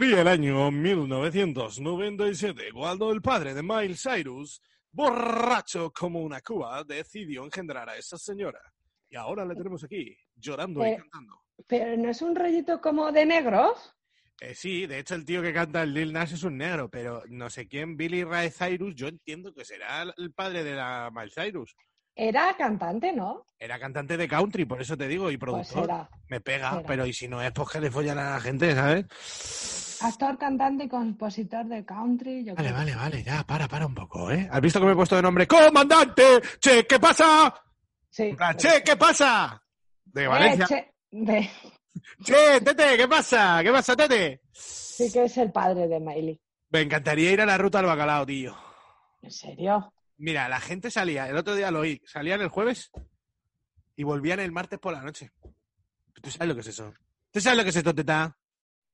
Corría el año 1997 cuando el padre de Miles Cyrus, borracho como una cuba, decidió engendrar a esa señora. Y ahora la tenemos aquí, llorando y Eh. cantando. Pero no es un rollito como de negros. Eh, sí, de hecho el tío que canta el Lil Nas es un negro, pero no sé quién, Billy Ray Cyrus, yo entiendo que será el- padre de la Miles Cyrus. Era cantante, ¿no? Era cantante de country, por eso te digo, y Pues productor. era. Me pega, Será. pero y si no es, pues que le follan a la gente, ¿sabes? Actor, cantante y compositor de country. Yo Vale, creo. vale, vale, ya, para, para un poco, ¿eh? ¿Has visto que me he puesto de nombre? ¡Comandante! ¡Che, qué pasa! Sí. ¡Che, qué pasa! De Eh, Valencia. che, de- ¡Che, Tete, qué pasa! ¿Qué pasa, Tete? Sí que es el padre de Miley. Me encantaría ir a la ruta al bacalao, tío. ¿En serio? Mira, la gente salía, el otro día lo oí, salían el jueves y volvían el martes por la noche. ¿Tú sabes lo que es eso? ¿Tú sabes lo que es esto, Teta?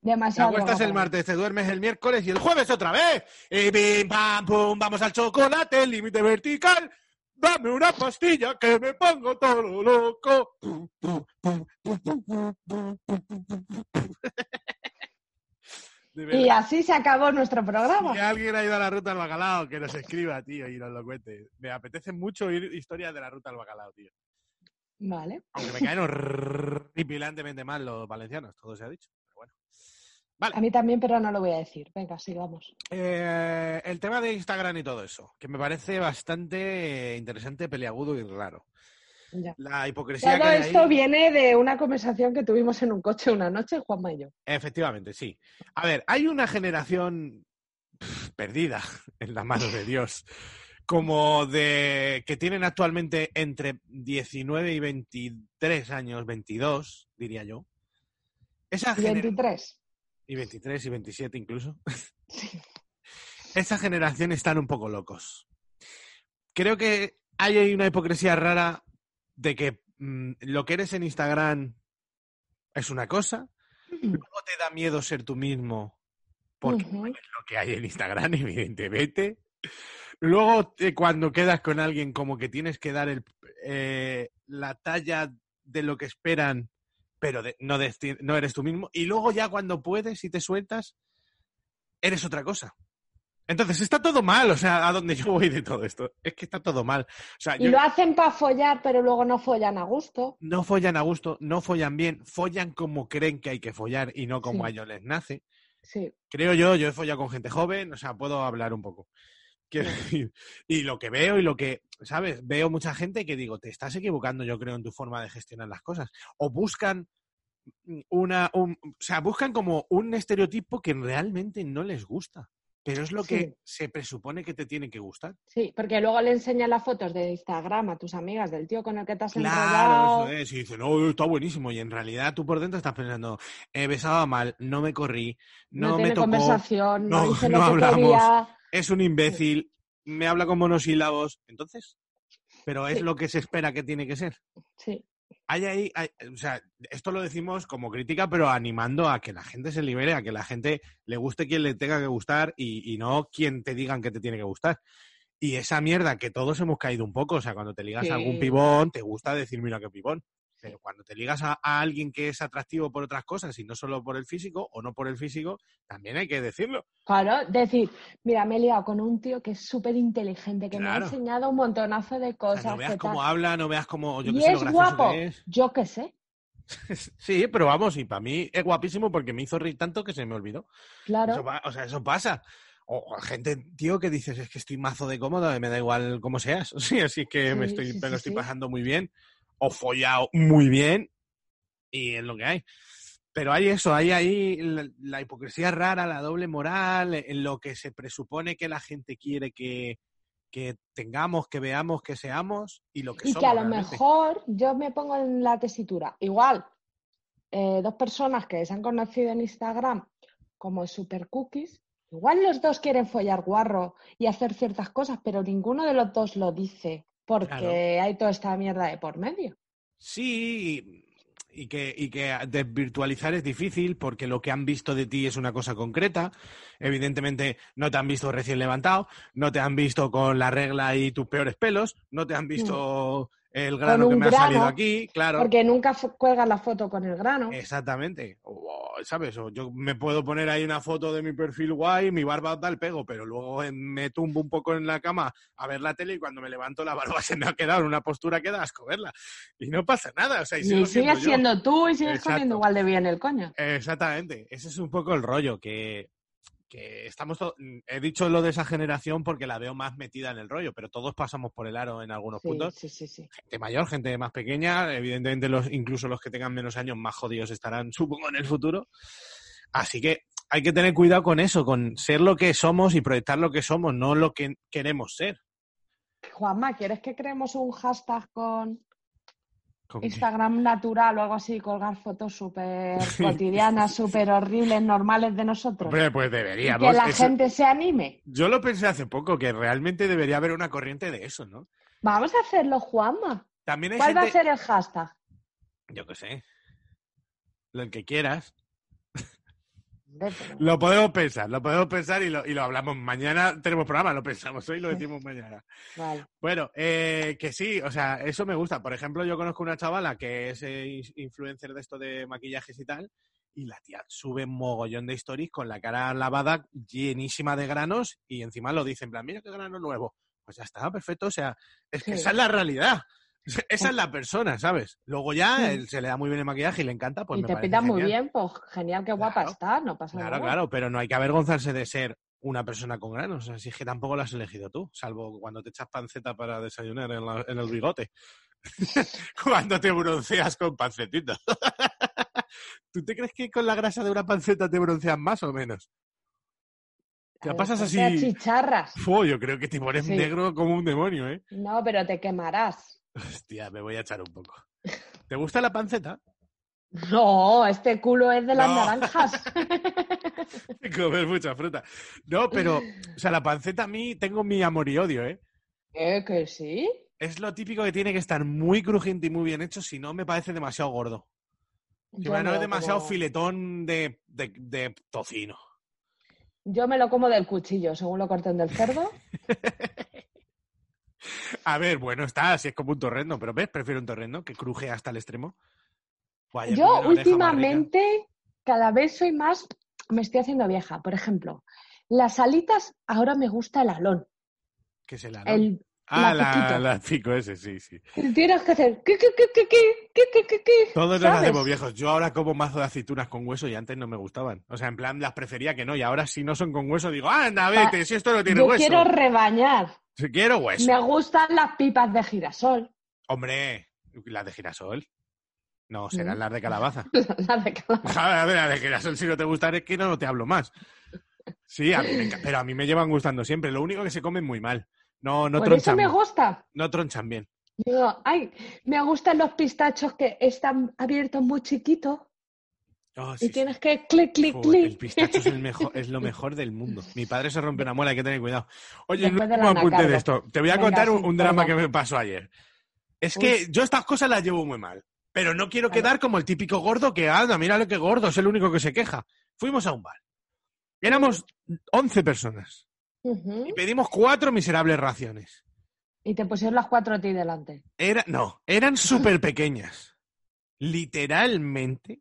Demasiado. Te acuestas el martes, te duermes el miércoles y el jueves otra vez. Y bim, pam, pum, vamos al chocolate, el límite vertical. Dame una pastilla que me pongo todo loco. Y así se acabó nuestro programa. Si alguien ha ido a la ruta al bacalao, que nos escriba, tío, y nos lo cuente. Me apetece mucho oír historias de la ruta al bacalao, tío. Vale. Aunque me caen horripilantemente mal los valencianos, todo se ha dicho. Bueno. A mí también, pero no lo voy a decir. Venga, sigamos. Eh, el tema de Instagram y todo eso, que me parece bastante interesante, peliagudo y raro. Ya. La hipocresía Todo esto ahí- viene de una conversación que tuvimos en un coche una noche, Juanma y yo. Efectivamente, sí. A ver, hay una generación perdida en las manos de Dios, como de que tienen actualmente entre 19 y 23 años, 22, diría yo. Esa Y gener- 23. Y 23 y 27 incluso. Esa generación están un poco locos. Creo que hay una hipocresía rara de que mm, lo que eres en Instagram es una cosa, luego te da miedo ser tú mismo porque es lo que hay en Instagram, evidentemente. Luego, eh, cuando quedas con alguien, como que tienes que dar el, eh, la talla de lo que esperan, pero de- no, de- no eres tú mismo. Y luego ya cuando puedes y te sueltas, eres otra cosa. Entonces, está todo mal, o sea, a donde yo voy de todo esto. Es que está todo mal. O sea, Y lo hacen para follar, pero luego no follan a gusto. no follan a gusto, no follan bien, follan como creen que hay que follar y no como Sí. a ellos les nace. Sí. Creo yo, yo he follado con gente joven, o sea, puedo hablar un poco. Quiero decir, y lo que veo y lo que, ¿sabes? Veo mucha gente que digo, te estás equivocando, yo creo, en tu forma de gestionar las cosas. O buscan una, un- o sea, buscan como un estereotipo que realmente no les gusta. Pero es lo Sí. que se presupone que te tiene que gustar. Sí, porque luego le enseñan las fotos de Instagram a tus amigas del tío con el que te has Claro, enrollado. eso es. Y dicen, no, está buenísimo. Y en realidad tú por dentro estás pensando, he besado mal, no me corrí, No, no, me tiene tocó, conversación, no, no- dice no que hablamos. quería. es un imbécil, me habla con monosílabos. Entonces, pero es Sí. lo que se espera que tiene que ser. Sí, Hay ahí, hay- o sea, esto lo decimos como crítica, pero animando a que la gente se libere, a que la gente le guste quien le tenga que gustar y, y no quien te digan que te tiene que gustar. Y esa mierda que todos hemos caído un poco, o sea, cuando te ligas a algún pibón, te gusta decir, mira qué pibón. Pero cuando te ligas a, a alguien que es atractivo por otras cosas y no solo por el físico o no por el físico, también hay que decirlo. claro, decir, mira, me he liado con un tío que es súper inteligente, que me ha enseñado un montonazo de O cosas. sea, no veas cómo tal. habla, no veas cómo, yo y qué sé, lo es guapo, que es. yo qué sé, Sí, pero vamos, y para mí es guapísimo porque me hizo reír tanto que se me olvidó. claro. Eso o sea, eso pasa. O gente, tío, que dices, es que estoy mazo de cómodo, y me da igual cómo seas. Sí, así es que me, estoy, sí, me lo sí, estoy pasando muy bien. O follado muy bien. Y es lo que hay. Pero hay eso, hay ahí la, la hipocresía rara, la doble moral, en lo que se presupone que la gente quiere que, que tengamos, que veamos, que seamos y lo que Y somos. que a lo realmente. mejor yo me pongo en la tesitura. Igual, eh, dos personas que se han conocido en Instagram como super cookies, igual los dos quieren follar guarro y hacer ciertas cosas, pero ninguno de los dos lo dice porque Claro. hay toda esta mierda de por medio. Sí, y, que, y que desvirtualizar es difícil porque lo que han visto de ti es una cosa concreta. Evidentemente no te han visto recién levantado, no te han visto con la regla y tus peores pelos, no te han visto el grano que un me ha salido aquí, claro. Porque nunca cuelgan la foto con el grano. Exactamente. O, ¿Sabes? O yo me puedo poner ahí una foto de mi perfil guay, mi barba tal pego, pero luego eh, me tumbo un poco en la cama a ver la tele y cuando me levanto la barba se me ha quedado en una postura que da asco verla. Y no pasa nada. O sea, y sigo sigues siendo tú y sigues Exacto. comiendo igual de bien el coño. Exactamente, ese es un poco el rollo, que, que estamos... to- He dicho lo de esa generación porque la veo más metida en el rollo, pero todos pasamos por el aro en algunos Sí, puntos. sí, sí, sí. Gente mayor, gente más pequeña, evidentemente los, incluso los que tengan menos años más jodidos estarán, supongo, en el futuro. Así que hay que tener cuidado con eso, con ser lo que somos y proyectar lo que somos, no lo que queremos ser. Juanma, ¿quieres que creemos un hashtag con. Instagram natural o algo así, colgar fotos súper cotidianas, súper horribles, normales de nosotros. Hombre, pues y deberíamos. que la Eso- gente se anime. Yo lo pensé hace poco, que realmente debería haber una corriente de eso, ¿no? Vamos a hacerlo, Juanma. También hay ¿Cuál va a ser el hashtag? Yo qué sé. Lo que quieras. Lo podemos pensar, lo podemos pensar y lo, y lo hablamos. Mañana tenemos programa, lo pensamos hoy, lo decimos mañana. Vale. Bueno, eh, que sí, o sea, eso me gusta. Por ejemplo, yo conozco una chavala que es eh, in- influencer de esto de maquillajes y tal, y la tía sube mogollón de stories con la cara lavada, llenísima de granos, y encima lo dice en plan, mira qué grano nuevo. Pues ya está, perfecto. O sea, es que Sí. esa es la realidad. Esa es la persona, ¿sabes? Luego ya él se le da muy bien el maquillaje y le encanta, pues y me te pinta muy bien, pues genial, qué guapa Claro. está, no pasa Claro, nada. claro, pero no hay que avergonzarse de ser una persona con granos. Es que tampoco lo has elegido tú, salvo cuando te echas panceta para desayunar en, la- en el bigote. cuando te bronceas con pancetita. ¿Tú te crees que con la grasa de una panceta te bronceas más o menos? Te la pasas así. achicharras. Fo, yo creo que te pones Sí. negro como un demonio, ¿eh? No, pero te quemarás. Hostia, me voy a echar un poco. ¿Te gusta la panceta? No, este culo es de las No. naranjas. comer mucha fruta. No, pero, o sea, la panceta a mí tengo mi amor y odio, ¿eh? ¿Eh, que sí? Es lo típico que tiene que estar muy crujiente y muy bien hecho, si no me parece demasiado gordo. Si no es demasiado como- filetón de, de- de tocino. Yo me lo como del cuchillo, según lo corten del cerdo. A ver, bueno, está, si es como un torrendo, pero ¿ves? Prefiero un torrendo que cruje hasta el extremo. Yo últimamente cada vez soy más, me estoy haciendo vieja. Por ejemplo, las alitas, ahora me gusta el alón. ¿Qué es el alón? El, ah, la, la, pico ese, sí, sí. Tienes que hacer... ¿Qué, qué, qué, Todos nos hacemos viejos. Yo ahora como mazo de aceitunas con hueso y antes no me gustaban. O sea, en plan, las prefería que no. Y ahora si no son con hueso, digo, anda, vete, si esto no tiene hueso. Yo quiero rebañar. Si quiero hueso. Me gustan las pipas de girasol. Hombre, las de girasol. No, serán Mm. las de calabaza. Las de cada- A ver, las de girasol si no te gustan es que no te hablo más. Sí, a mí me pero a mí me llevan gustando siempre. Lo único que se comen muy mal. No, no Por eso tronchan. me gusta. No tronchan bien. Digo, ay, me gustan los pistachos que están abiertos muy chiquitos Oh, y sí, tienes que clic, clic, Joder, el clic. pistacho es, el mejor, es lo mejor del mundo. Mi padre se rompe una muela, hay que tener cuidado. Oye, del último apunte de esto. Te voy a Venga, contar un, drama que me pasó ayer. Es que yo estas cosas las llevo muy mal. Pero no quiero quedar como el típico gordo que, anda, mira lo que gordo, es el único que se queja. Fuimos a un bar. Éramos 11 personas y pedimos cuatro miserables raciones. Y te pusieron las cuatro a ti delante. Era, no, eran súper pequeñas. Literalmente,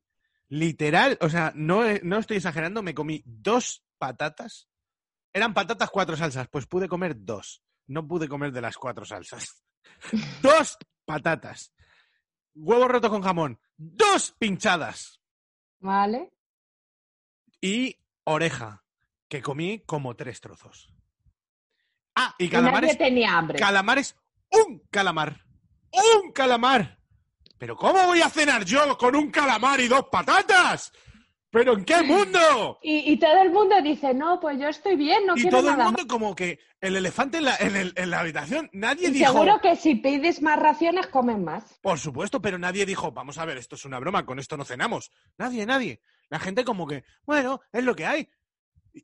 literal, o sea, no, no estoy exagerando, me comí dos patatas. Eran patatas, cuatro salsas, pues pude comer dos. No pude comer de las cuatro salsas. dos patatas. Huevo roto con jamón. Dos pinchadas. ¿Vale? Y oreja, que comí como tres trozos. Ah, y Y calamares. nadie tenía hambre. Calamares, un calamar. ¡Un calamar! ¿Pero cómo voy a cenar yo con un calamar y dos patatas? ¿Pero en qué mundo? Y, y todo el mundo dice, no, pues yo estoy bien, no y quiero todo el nada mundo como que el elefante en la, en el- en la habitación. Nadie. Y dijo, seguro que si pides más raciones, comen más. por supuesto, pero nadie dijo, vamos a ver, esto es una broma, con esto no cenamos. Nadie, nadie. La gente como que, bueno, es lo que hay. Y,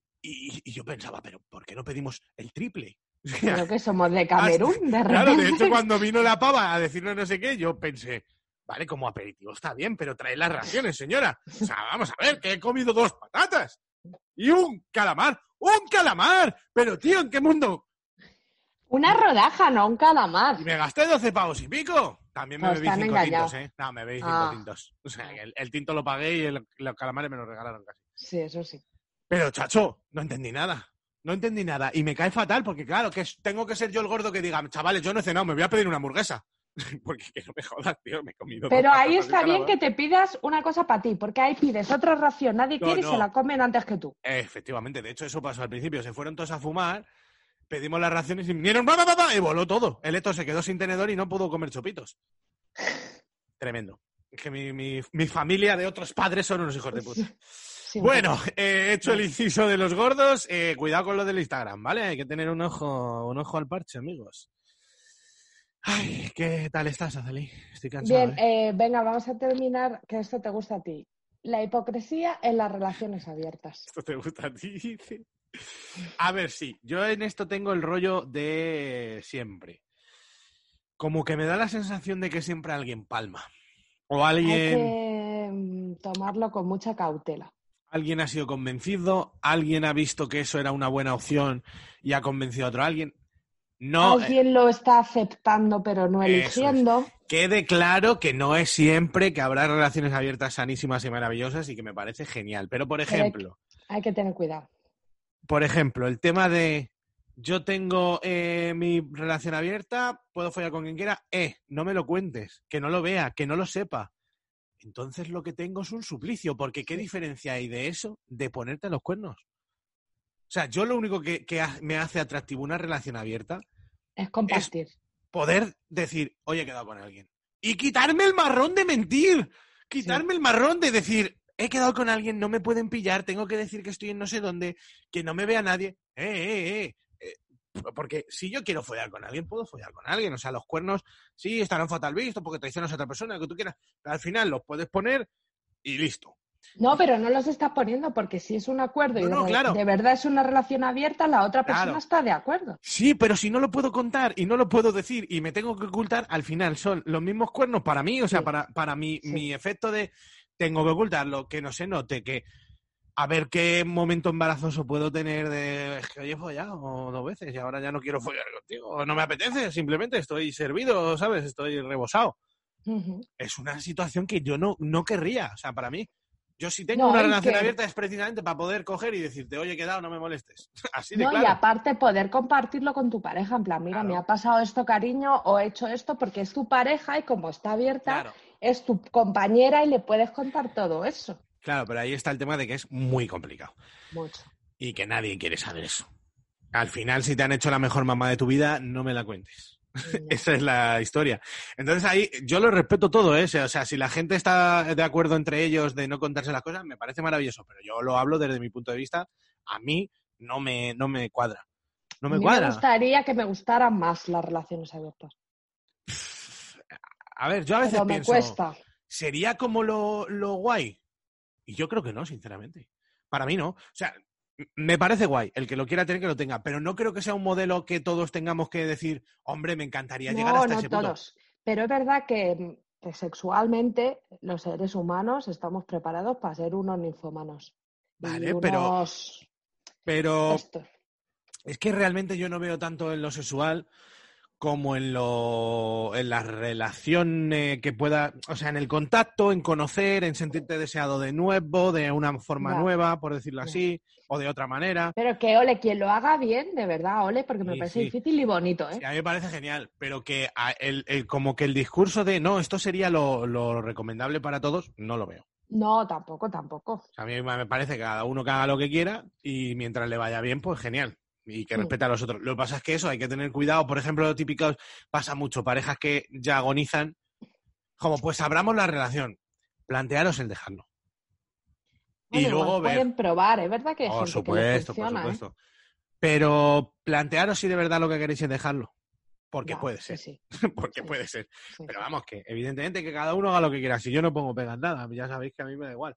y- y yo pensaba, pero ¿por qué no pedimos el triple? Creo que somos de Camerún, de repente. Claro, de hecho, cuando vino la pava a decirnos no sé qué, yo pensé, vale, como aperitivo está bien, pero trae las raciones, señora. O sea, vamos a ver, que he comido dos patatas y un calamar. ¡Un calamar! Pero, tío, ¿en qué mundo? Una rodaja, no un calamar. Y me gasté 12 pavos y pico. También me Pues bebí cinco tintos, ¿eh? No, me bebí cinco Ah. tintos. O sea, el, el tinto lo pagué y el- los calamares me los regalaron casi. Sí, eso sí. Pero, chacho, no entendí nada. No entendí nada. Y me cae fatal porque, claro, que tengo que ser yo el gordo que diga, chavales, yo no he cenado, me voy a pedir una hamburguesa. porque que no me jodas, tío, me he comido. dos Pero ahí está bien que te pidas una cosa para ti, porque ahí pides otra ración, nadie No, quiere y se la comen antes que tú. Efectivamente, de hecho eso pasó al principio. Se fueron todos a fumar, pedimos las raciones y vinieron ¡pa, pa, pa, pa! y voló todo. El Eto se quedó sin tenedor y no pudo comer chopitos. Tremendo. Es que mi, mi- mi familia de otros padres son unos hijos de puta. Sí, Bueno, eh, he hecho el inciso de los gordos. eh, cuidado con lo del Instagram, ¿vale? Hay que tener un ojo, un ojo al parche, amigos. Ay, ¿qué tal estás, Azalí? Estoy cansado. Bien, ¿eh? eh, venga, vamos a terminar, que esto te gusta a ti. La hipocresía en las relaciones abiertas. Esto te gusta a ti, dice. A ver, sí, yo en esto tengo el rollo de siempre. Como que me da la sensación de que siempre alguien palma. O Hay alguien, que mm, tomarlo con mucha cautela. alguien ha sido convencido, alguien ha visto que eso era una buena opción y ha convencido a otro alguien. No, eh, Alguien lo está aceptando pero no es. eligiendo. quede claro que no es siempre que habrá relaciones abiertas sanísimas y maravillosas y que me parece genial. Pero, por Pero ejemplo, Hay que tener cuidado. por ejemplo, el tema de yo tengo eh, mi relación abierta, puedo follar con quien quiera, eh, no me lo cuentes, que no lo vea, que no lo sepa. Entonces lo que tengo es un suplicio, porque ¿qué diferencia hay de eso de ponerte los cuernos? O sea, yo lo único que, me hace atractivo una relación abierta, Es compartir. poder decir, oye, he quedado con alguien. Y quitarme el marrón de mentir. Quitarme el marrón de decir, he quedado con alguien, no me pueden pillar, tengo que decir que estoy en no sé dónde, que no me vea nadie. Eh, eh, eh. eh, Porque si yo quiero follar con alguien, puedo follar con alguien. O sea, los cuernos sí estarán fatal vistos porque traicionas a otra persona, lo que tú quieras. Pero al final los puedes poner y listo. No, pero no los estás poniendo porque si es un acuerdo y no, de, claro. de verdad es una relación abierta, la otra persona Claro. está de acuerdo. Sí, pero si no lo puedo contar y no lo puedo decir y me tengo que ocultar, al final son los mismos cuernos para mí, o sea, Sí. para, para mi, Sí. mi efecto de tengo que ocultarlo, que no se note, que a ver qué momento embarazoso puedo tener de es que hoy he follado dos veces y ahora ya no quiero follar contigo, no me apetece, simplemente estoy servido, ¿sabes? Estoy rebosado. Ujú. Es una situación que yo no, no querría, o sea, para mí. Yo si tengo No, una y relación que- abierta es precisamente para poder coger y decirte, oye, he quedado, no me molestes. Así de No, y claro. aparte poder compartirlo con tu pareja, en plan, mira, Claro. me ha pasado esto, cariño, o he hecho esto, porque es tu pareja y como está abierta, Claro. es tu compañera y le puedes contar todo eso. Claro, pero ahí está el tema de que es muy complicado Mucho. y que nadie quiere saber eso. Al final, si te han hecho la mejor mamá de tu vida, no me la cuentes. Esa es la historia. Entonces ahí yo lo respeto todo, ¿eh? O sea, si la gente está de acuerdo entre ellos de no contarse las cosas, me parece maravilloso, pero yo lo hablo desde mi punto de vista, a mí no me, no me cuadra. No me a mí cuadra. me gustaría que me gustaran más las relaciones abiertas. A ver, yo a veces Pero me pienso, cuesta. ¿sería como lo, lo guay? Y yo creo que no, sinceramente. Para mí no. O sea, me parece guay. El que lo quiera tener, que lo tenga. Pero no creo que sea un modelo que todos tengamos que decir, hombre, me encantaría llegar hasta no ese punto. todos. Pero es verdad que, que sexualmente los seres humanos estamos preparados para ser unos ninfomanos. Vale, pero- Pero estos. es que realmente yo no veo tanto en lo sexual como en lo en la relación eh, que pueda, o sea, en el contacto, en conocer, en sentirte deseado de nuevo, de una forma nueva, por decirlo así, o de otra manera. Pero que ole, quien lo haga bien, de verdad, ole, porque me Sí, parece sí. difícil y bonito, ¿eh? Sí, a mí me parece genial, pero que a- el, el- como que el discurso de no, esto sería lo, lo recomendable para todos, no lo veo. No, tampoco, tampoco. O sea, a mí me parece que cada uno que haga lo que quiera y mientras le vaya bien, pues genial. Y que Mm. respete a los otros. Lo que pasa es que eso hay que tener cuidado. Por ejemplo, lo típico pasa mucho, parejas que ya agonizan. Como, pues abramos la relación. Plantearos el dejarlo. Bueno, y luego ver. pueden probar, es verdad que hay Por gente supuesto, que por ¿eh? supuesto. Pero plantearos si de verdad lo que queréis es dejarlo. Porque Ya, puede ser. sí, Porque Sí. puede ser. Pero vamos, que evidentemente que cada uno haga lo que quiera. Si yo no pongo pegas nada, ya sabéis que a mí me da igual.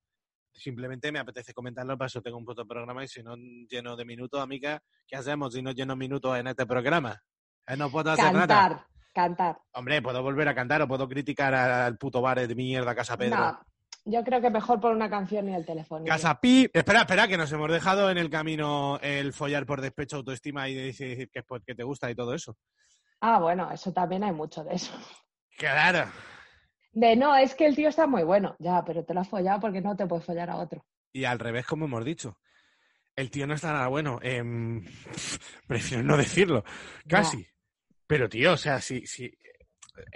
Simplemente me apetece comentarlo, para eso tengo un puto programa y si no lleno de minutos, amiga, ¿qué hacemos si no lleno minutos en este programa? Eh, no puedo hacer nada. Cantar, cantar. Hombre, puedo volver a cantar o puedo criticar al puto bar de mierda Casa Pedro. No, yo creo que mejor por una canción y el teléfono. Casa Pi. Espera, espera, que nos hemos dejado en el camino el follar por despecho, autoestima y decir que, pues, que te gusta y todo eso. Ah, bueno, eso también hay mucho de eso. Claro. De no, es que el tío está muy bueno. Ya, pero te lo has follado porque no te puedes follar a otro. Y al revés, como hemos dicho. El tío no está nada bueno. Em, prefiero no decirlo. Casi. Pero, tío, o sea, sí, sí.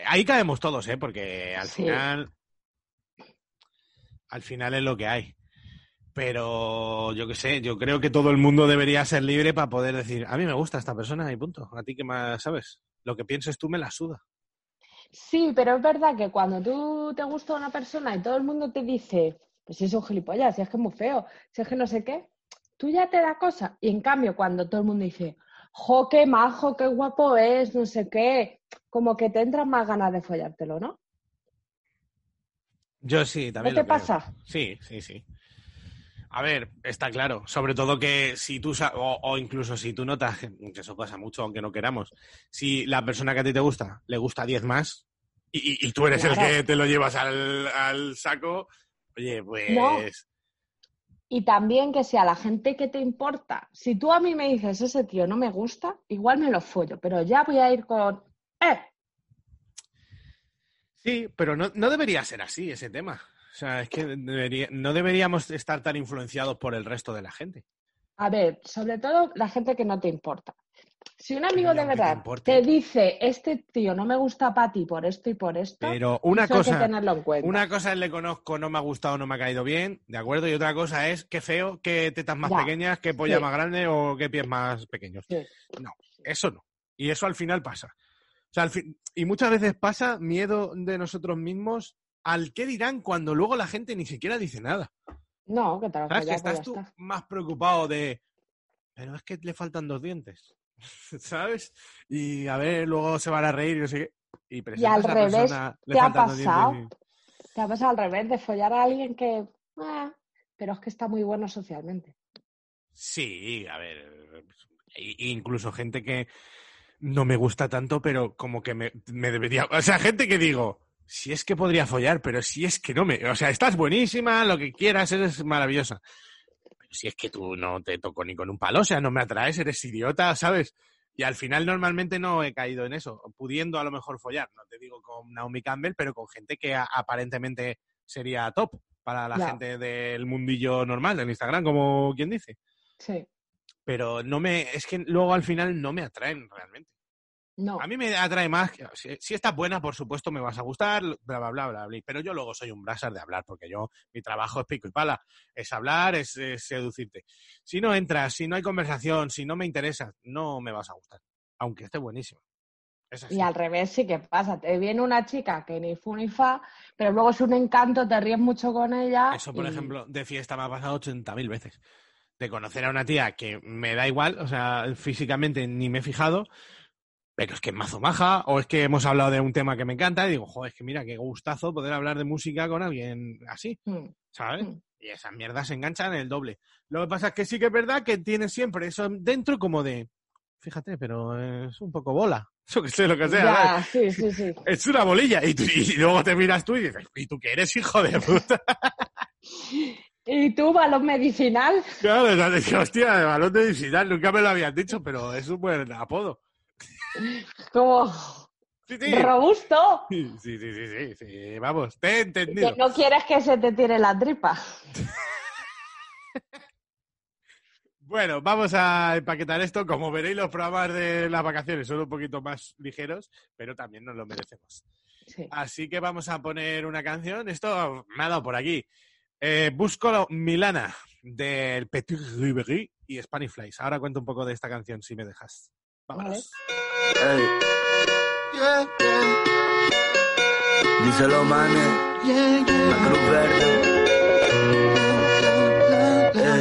Ahí caemos todos, ¿eh? Porque al Sí. final. Al final es lo que hay. Pero yo qué sé, yo creo que todo el mundo debería ser libre para poder decir, a mí me gusta esta persona y punto. A ti qué más sabes. Lo que pienses tú me la suda. Sí, pero es verdad que cuando tú te gusta una persona y todo el mundo te dice, pues si es un gilipollas, si es que es muy feo, si es que no sé qué, tú ya te da cosa. Y en cambio, cuando todo el mundo dice, jo, qué majo, qué guapo es, no sé qué, como que te entran más ganas de follártelo, ¿no? Yo sí, ¿No también. te lo creo. pasa? Sí, sí, sí. A ver, está claro. Sobre todo que si tú, o, o incluso si tú notas, que eso pasa mucho, aunque no queramos, si la persona que a ti te gusta le gusta 10 más y, tú eres el que te lo llevas al, al saco, oye, pues... No. Y también que si a la gente que te importa, si tú a mí me dices ese tío no me gusta, igual me lo follo, pero ya voy a ir con, eh, Sí, pero no, no debería ser así ese tema. O sea, es que debería- no deberíamos estar tan influenciados por el resto de la gente. A ver, sobre todo la gente que no te importa. Si un amigo de te verdad te dice, este tío no me gusta para ti por esto y por esto, Pero una eso hay cosa... que tenerlo en cuenta. Una cosa es le conozco, no me ha gustado, no me ha caído bien, ¿de acuerdo? Y otra cosa es qué feo, qué tetas más Ya, pequeñas, qué polla sí. más grande o qué pies más pequeños. Sí. No, eso no. Y eso al final pasa. O sea, al fin- y muchas veces pasa miedo de nosotros mismos al qué dirán cuando luego la gente ni siquiera dice nada. No, que te lo ¿Sabes? Que pues estás tú está. más preocupado de, pero es que le faltan dos dientes, ¿sabes? Y a ver, luego se van a reír y no sé qué. Y, al a revés, persona, ¿te ha pasado? y- Te ha pasado al revés de follar a alguien que, eh, pero es que está muy bueno socialmente. Sí, a ver, i- incluso gente que no me gusta tanto, pero como que me, me debería... O sea, gente que digo, si es que podría follar, pero si es que no me... O sea, estás buenísima, lo que quieras, eres maravillosa. Pero si es que tú no te toco ni con un palo, o sea, no me atraes, eres idiota, ¿sabes? Y al final normalmente no he caído en eso, pudiendo a lo mejor follar, no te digo con Naomi Campbell, pero con gente que aparentemente sería top para la gente del mundillo normal, del Instagram, como quien dice Sí. pero no me es que luego al final no me atraen realmente. No. A mí me atrae más, que- si, si estás buena, por supuesto me vas a gustar, bla, bla, bla, bla, bla, pero yo luego soy un brasar de hablar, porque yo, mi trabajo es pico y pala, es hablar, es, es seducirte. Si no entras, si no hay conversación, si no me interesa, no me vas a gustar, aunque esté buenísimo. Es así. Y al revés sí que pasa. Te viene una chica que ni fu ni fa, pero luego es un encanto, te ríes mucho con ella. Eso, por y- ejemplo, de fiesta me ha pasado 80.000 veces. De conocer a una tía que me da igual, o sea, físicamente ni me he fijado, pero es que es mazo maja, o es que hemos hablado de un tema que me encanta y digo, joder, es que mira, qué gustazo poder hablar de música con alguien así, Mm, ¿sabes? Mm. Y esas mierdas se enganchan el doble. Lo que pasa es que sí que es verdad que tiene siempre eso dentro como de, fíjate, pero es un poco bola, yo que sé lo que sea. Ya, sí, sí, sí. es una bolilla. Y, tú- y luego te miras tú y dices, ¿y tú qué eres, hijo de puta? ¿Y tú, balón medicinal? Claro, hostia, balón medicinal, nunca me lo habían dicho, pero es un buen apodo. Como Sí, sí. robusto. Sí, sí, sí, sí, sí, vamos, te he Que entendido. no quieres que se te tire la tripa. Bueno, vamos a empaquetar esto. Como veréis, los programas de las vacaciones son un poquito más ligeros, pero también nos lo merecemos. Sí. Así que vamos a poner una canción. Esto me ha dado por aquí. Eh, busco Milana del Petit Ribery y Spanish Flies. Ahora cuento un poco de esta canción, si me dejas. Vámonos. Ey. Díselo, manes. La Cruz Verde.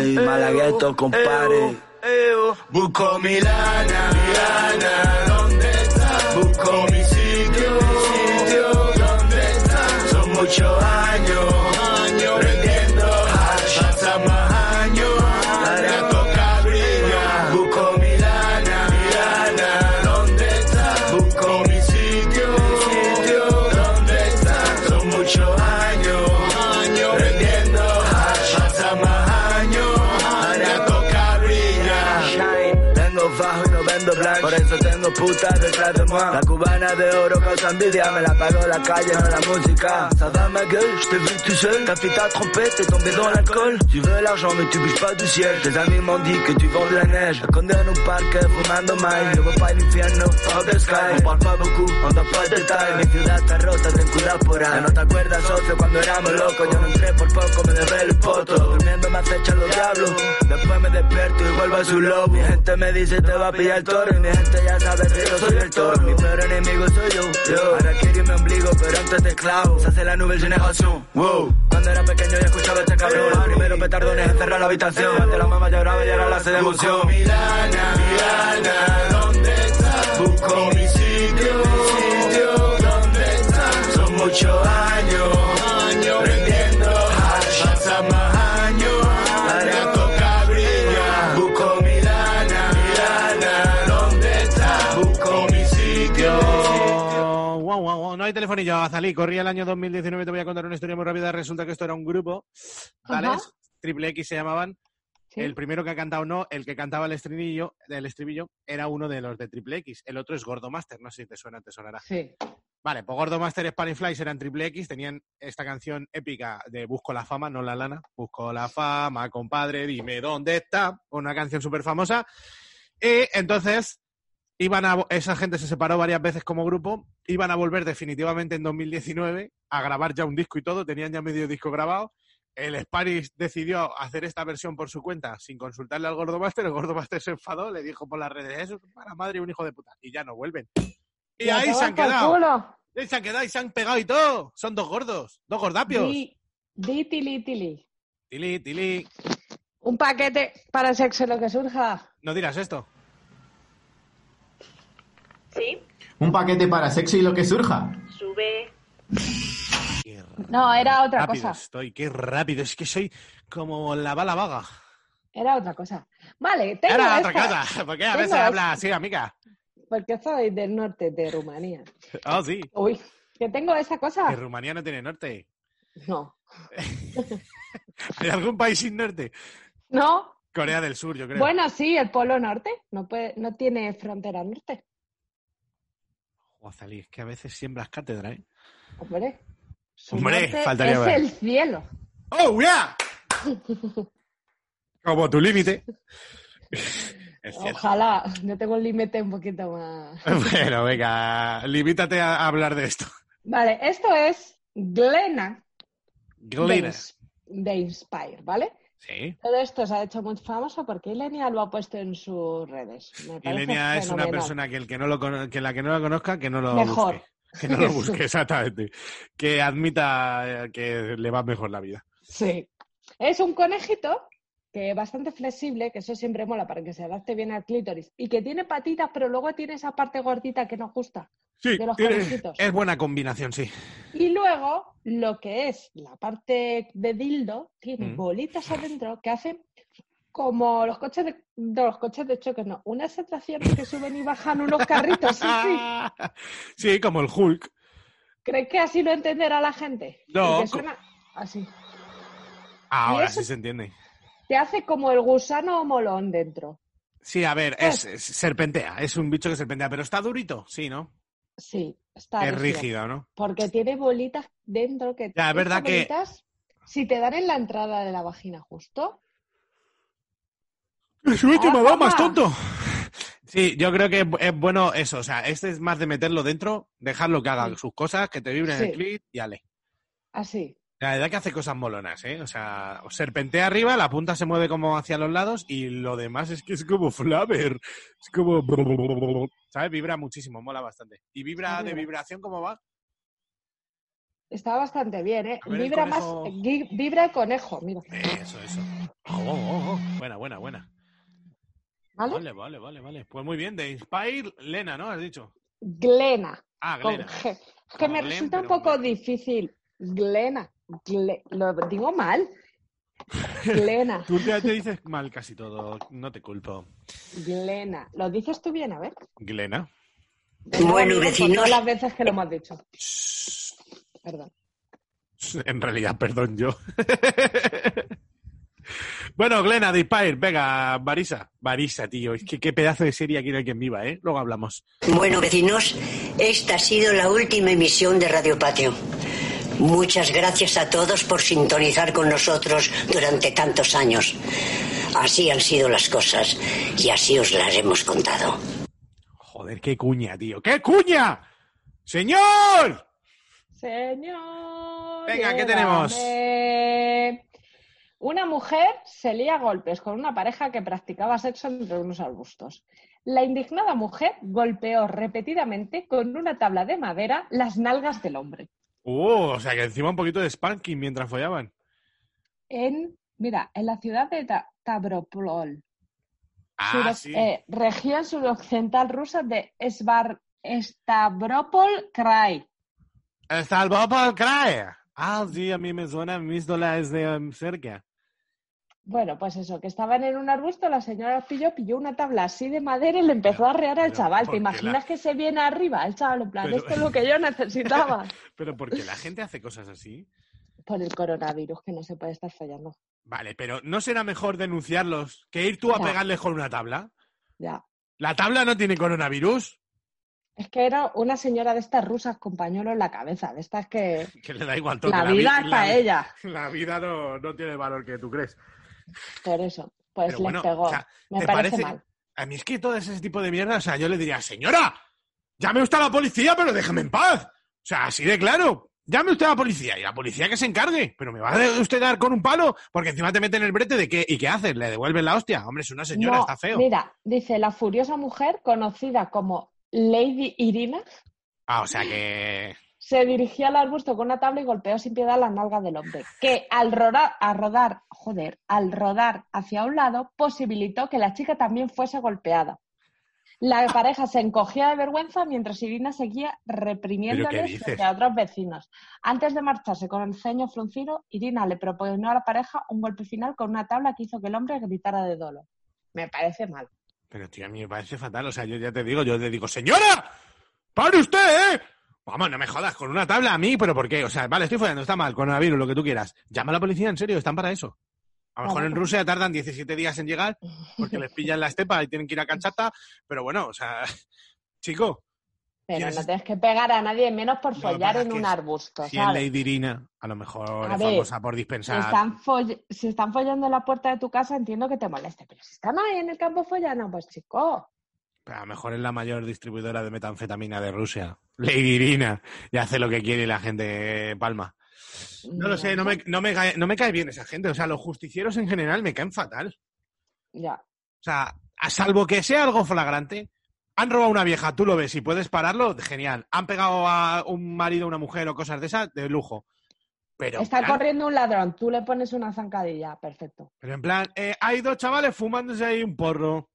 Ey, Malagueto, compare. Busco mi lana, mi lana, ¿dónde está? Busco mi sitio, mi sitio, ¿dónde está? Son muchos años, putas detrás de moi. La cubana de oro causa envidia, me la pagó la calle, no la música. Ça va ma gueule, je t'ai vu tout seul, t'as fait ta trompette, t'es tombé dans l'alcool. Tu veux l'argent mais tu bouges pas du ciel, tes amis m'ont dit que tu vends de la neige. En un parque fumando voy para el infierno, all the sky. On parle pas beaucoup, on da pas de détails, mi ciudad está rota, ten cuidado por ahí. No te acuerdas, socio, cuando éramos locos, yo no entré por poco, me dejé el poto. Durmiendo me acechan los diablos, después me despierto y vuelvo a su lobo. Mi gente me dice te va a pillar el toro y mi gente ya sabe yo soy el toro. Mi peor enemigo soy yo, yo. Ahora quiero mi ombligo, pero antes te clavo. Se hace la nube generación, wow. Cuando era pequeño ya escuchaba este cabrón. Primero petardones, encerrar la habitación. Antes la mamá lloraba y ahora la hace de emoción. Mi lana, mi lana, ¿dónde está? Busco mi sitio, mi sitio, ¿dónde está? Son muchos años, telefonillo, Azalí. Corría el año 2019, te voy a contar una historia muy rápida. Resulta que esto era un grupo, ¿vale? Ajá. Triple X se llamaban. Sí. El primero que ha cantado no, el que cantaba el estribillo, el estribillo era uno de los de Triple X. El otro es Gordo Master, no sé si te suena, te sonará. Sí. Vale, pues Gordo Master y Spanish Flies eran Triple X, tenían esta canción épica de Busco la fama, no la lana. Busco la fama, compadre, dime dónde está. Una canción súper famosa. Y entonces, iban a, esa gente se separó varias veces como grupo, iban a volver definitivamente en 2019 a grabar ya un disco y todo, tenían ya medio disco grabado. El Spanish decidió hacer esta versión por su cuenta sin consultarle al Gordo Master. El Gordo Master se enfadó, le dijo por las redes, eso es para madre y un hijo de puta. Y ya no vuelven. Y ahí se han quedado. se han quedado y se han pegado y todo. Son dos gordos, dos gordapios. Di, di, tili, tili. Tili, tili. Un paquete para sexo lo que surja. No dirás esto. Sí, Un paquete para sexo y lo que surja. sube. Qué No, era otra rápido cosa. estoy, qué rápido. Es que soy como la bala vaga. Era otra cosa. Vale, tengo Era esta, otra cosa. ¿Por qué a Tengo veces esta. habla así, amiga? porque soy del norte de Rumanía. Oh, sí. Uy, que tengo esa cosa. Que Rumanía no tiene norte. No. ¿Hay algún país sin norte? No. Corea del Sur, yo creo. Bueno, sí, el Polo Norte no puede, no tiene frontera norte. Es que a veces siembras cátedra, ¿eh? Hombre. Hombre, faltaría es el cielo. ¡Oh, yeah! Como tu límite. Ojalá, yo tengo un límite un poquito más. Bueno, venga, limítate a hablar de esto. Vale, esto es Glena de, Glina. Ins- de Inspire, ¿vale? Sí. Todo esto se ha hecho muy famoso porque Ilenia lo ha puesto en sus redes. Ilenia es una persona que el que no lo que la que no la conozca, que no lo Mejor. busque. Que no lo busque, exactamente. Que admita eh, que le va mejor la vida. Sí. Es un conejito que es bastante flexible, que eso siempre mola para que se adapte bien al clítoris, y que tiene patitas, pero luego tiene esa parte gordita que nos gusta. Sí, De los es buena combinación, sí. Y luego, lo que es la parte de dildo, tiene Mm. bolitas adentro que hacen como los coches de, de los coches de choque, no, unas atracciones que suben y bajan unos carritos, sí, sí. Sí, como el Hulk. ¿Crees que así lo entenderá la gente? No, que suena así. Ahora sí se entiende. Te hace como el gusano molón dentro. Sí, a ver, Pues- es, es serpentea, es un bicho que serpentea, pero está durito, sí, ¿no? Sí, está es rígido. rígido, ¿no? Porque tiene bolitas dentro que... Ya, es verdad estas que- bolitas, Si te dan en la entrada de la vagina justo, ¡Es el último, ¡Ah, más toma! tonto! Sí, yo creo que es bu- es bueno eso, o sea, este es más de meterlo dentro, dejarlo que haga Sí. sus cosas, que te vibren Sí. el clit y ale. así. La verdad que hace cosas molonas, ¿eh? O sea, serpentea arriba, la punta se mueve como hacia los lados y lo demás es que es como flaver. Es como... ¿Sabes? Vibra muchísimo, mola bastante. ¿Y vibra de Vibra. vibración cómo va? Está bastante bien, ¿eh? El Vibra conejo. más, vibra el conejo, mira. Eso, eso. Oh, oh, oh, oh. Buena, buena, buena. ¿Vale? Vale, vale, vale, vale. Pues muy bien, de Inspire, Lena, ¿no? Has dicho. Glena, Ah, con Glena. G. Es que Como me Glen, resulta un poco difícil. Glena. Gle- Lo digo mal. Glena. Tú ya te dices mal casi todo, no te culpo. Glena. ¿Lo dices tú bien? A ver. Glena. Bueno, todas las veces que lo hemos dicho. Perdón. En realidad, perdón yo. bueno, Glena, de Inspire, venga, Barisa. Barisa, tío, es que qué pedazo de serie aquí no hay quien viva, ¿eh? Luego hablamos. Bueno, vecinos, esta ha sido la última emisión de Radio Patio. Muchas gracias a todos por sintonizar con nosotros durante tantos años. Así han sido las cosas y así os las hemos contado. Joder, qué cuña, tío. ¡Qué cuña! ¡Señor! Señor. Venga, ¿qué tenemos? Una mujer se lía a golpes con una pareja que practicaba sexo entre unos arbustos. La indignada mujer golpeó repetidamente con una tabla de madera las nalgas del hombre. Uh, o sea que encima un poquito de spanking mientras follaban. En, mira, en la ciudad de Ta- Stavropol, Ah, suro- sí. eh, región suroccidental rusa de Svar- Stavropol Krai. Al Crae. Ah, sí, a mí me suena mis dólares de um, cerca. Bueno, pues eso, que estaban en un arbusto, la señora pilló, pilló una tabla así de madera y le empezó Pero- a rear al chaval. ¿por ¿Te imaginas la- que se viene arriba el chaval? En plan, Pero- esto es lo que yo necesitaba. Pero porque la gente hace cosas así. Por el coronavirus, que no se puede estar fallando. Vale, pero ¿no será mejor denunciarlos que ir tú a Ya. pegarles con una tabla? Ya. ¿La tabla no tiene coronavirus? Es que era una señora de estas rusas con pañuelo en la cabeza, de estas que Que le da igual todo. la vida es para la- ella. La vida no, no tiene el valor que tú crees. Por eso, pues Pero les bueno, pegó. o sea, Me ¿te parece parece- mal. A mí es que todo ese tipo de mierda, o sea, yo le diría, señora, llame usted a la policía, pero déjame en paz. O sea, así de claro. Llame usted a la policía y la policía que se encargue. Pero me va a usted dar con un palo porque encima te meten el brete de qué. ¿Y qué haces? ¿Le devuelven la hostia? Hombre, es una señora, No, está feo. Mira, dice la furiosa mujer conocida como Lady Irina Ah, o sea que. Se dirigía al arbusto con una tabla y golpeó sin piedad las nalgas del hombre, que al rodar, a rodar, joder, al rodar hacia un lado, posibilitó que la chica también fuese golpeada. La pareja se encogía de vergüenza mientras Irina seguía reprimiéndoles frente a otros vecinos. Antes de marcharse con el ceño fruncido, Irina le proponió a la pareja un golpe final con una tabla que hizo que el hombre gritara de dolor. Me parece mal. Pero, tío, a mí me parece fatal. O sea, yo ya te digo, yo le digo, señora, ¡pare usted, eh! Vamos, no me jodas, con una tabla a mí, pero ¿por qué? O sea, vale, estoy follando, está mal, coronavirus, lo que tú quieras. Llama a la policía, en serio, están para eso. A lo mejor en Rusia tardan 17 días en llegar porque les pillan la estepa y tienen que ir a Kanchata, pero bueno, o sea, chico, Pero ¿Quieres- no tienes que pegar a nadie, menos por follar en un arbusto, si es. Lady Irina, a lo mejor A es ver, famosa por Si dispensar. están, si están follando en la puerta de tu casa, entiendo que te moleste, pero si están ahí en el campo follando, pues chico. Pero a lo mejor es la mayor distribuidora de metanfetamina de Rusia. Lady Irina. Y hace lo que quiere y la gente palma. No lo sé, no me, no, me cae, no me cae bien esa gente. O sea, los justicieros en general me caen fatal. Ya. O sea, a salvo que sea algo flagrante, han robado a una vieja, tú lo ves y puedes pararlo, genial. Han pegado a un marido, a una mujer o cosas de esas, de lujo. Pero, Está plan- corriendo un ladrón, tú le pones una zancadilla, perfecto. pero en plan, eh, hay dos chavales fumándose ahí un porro.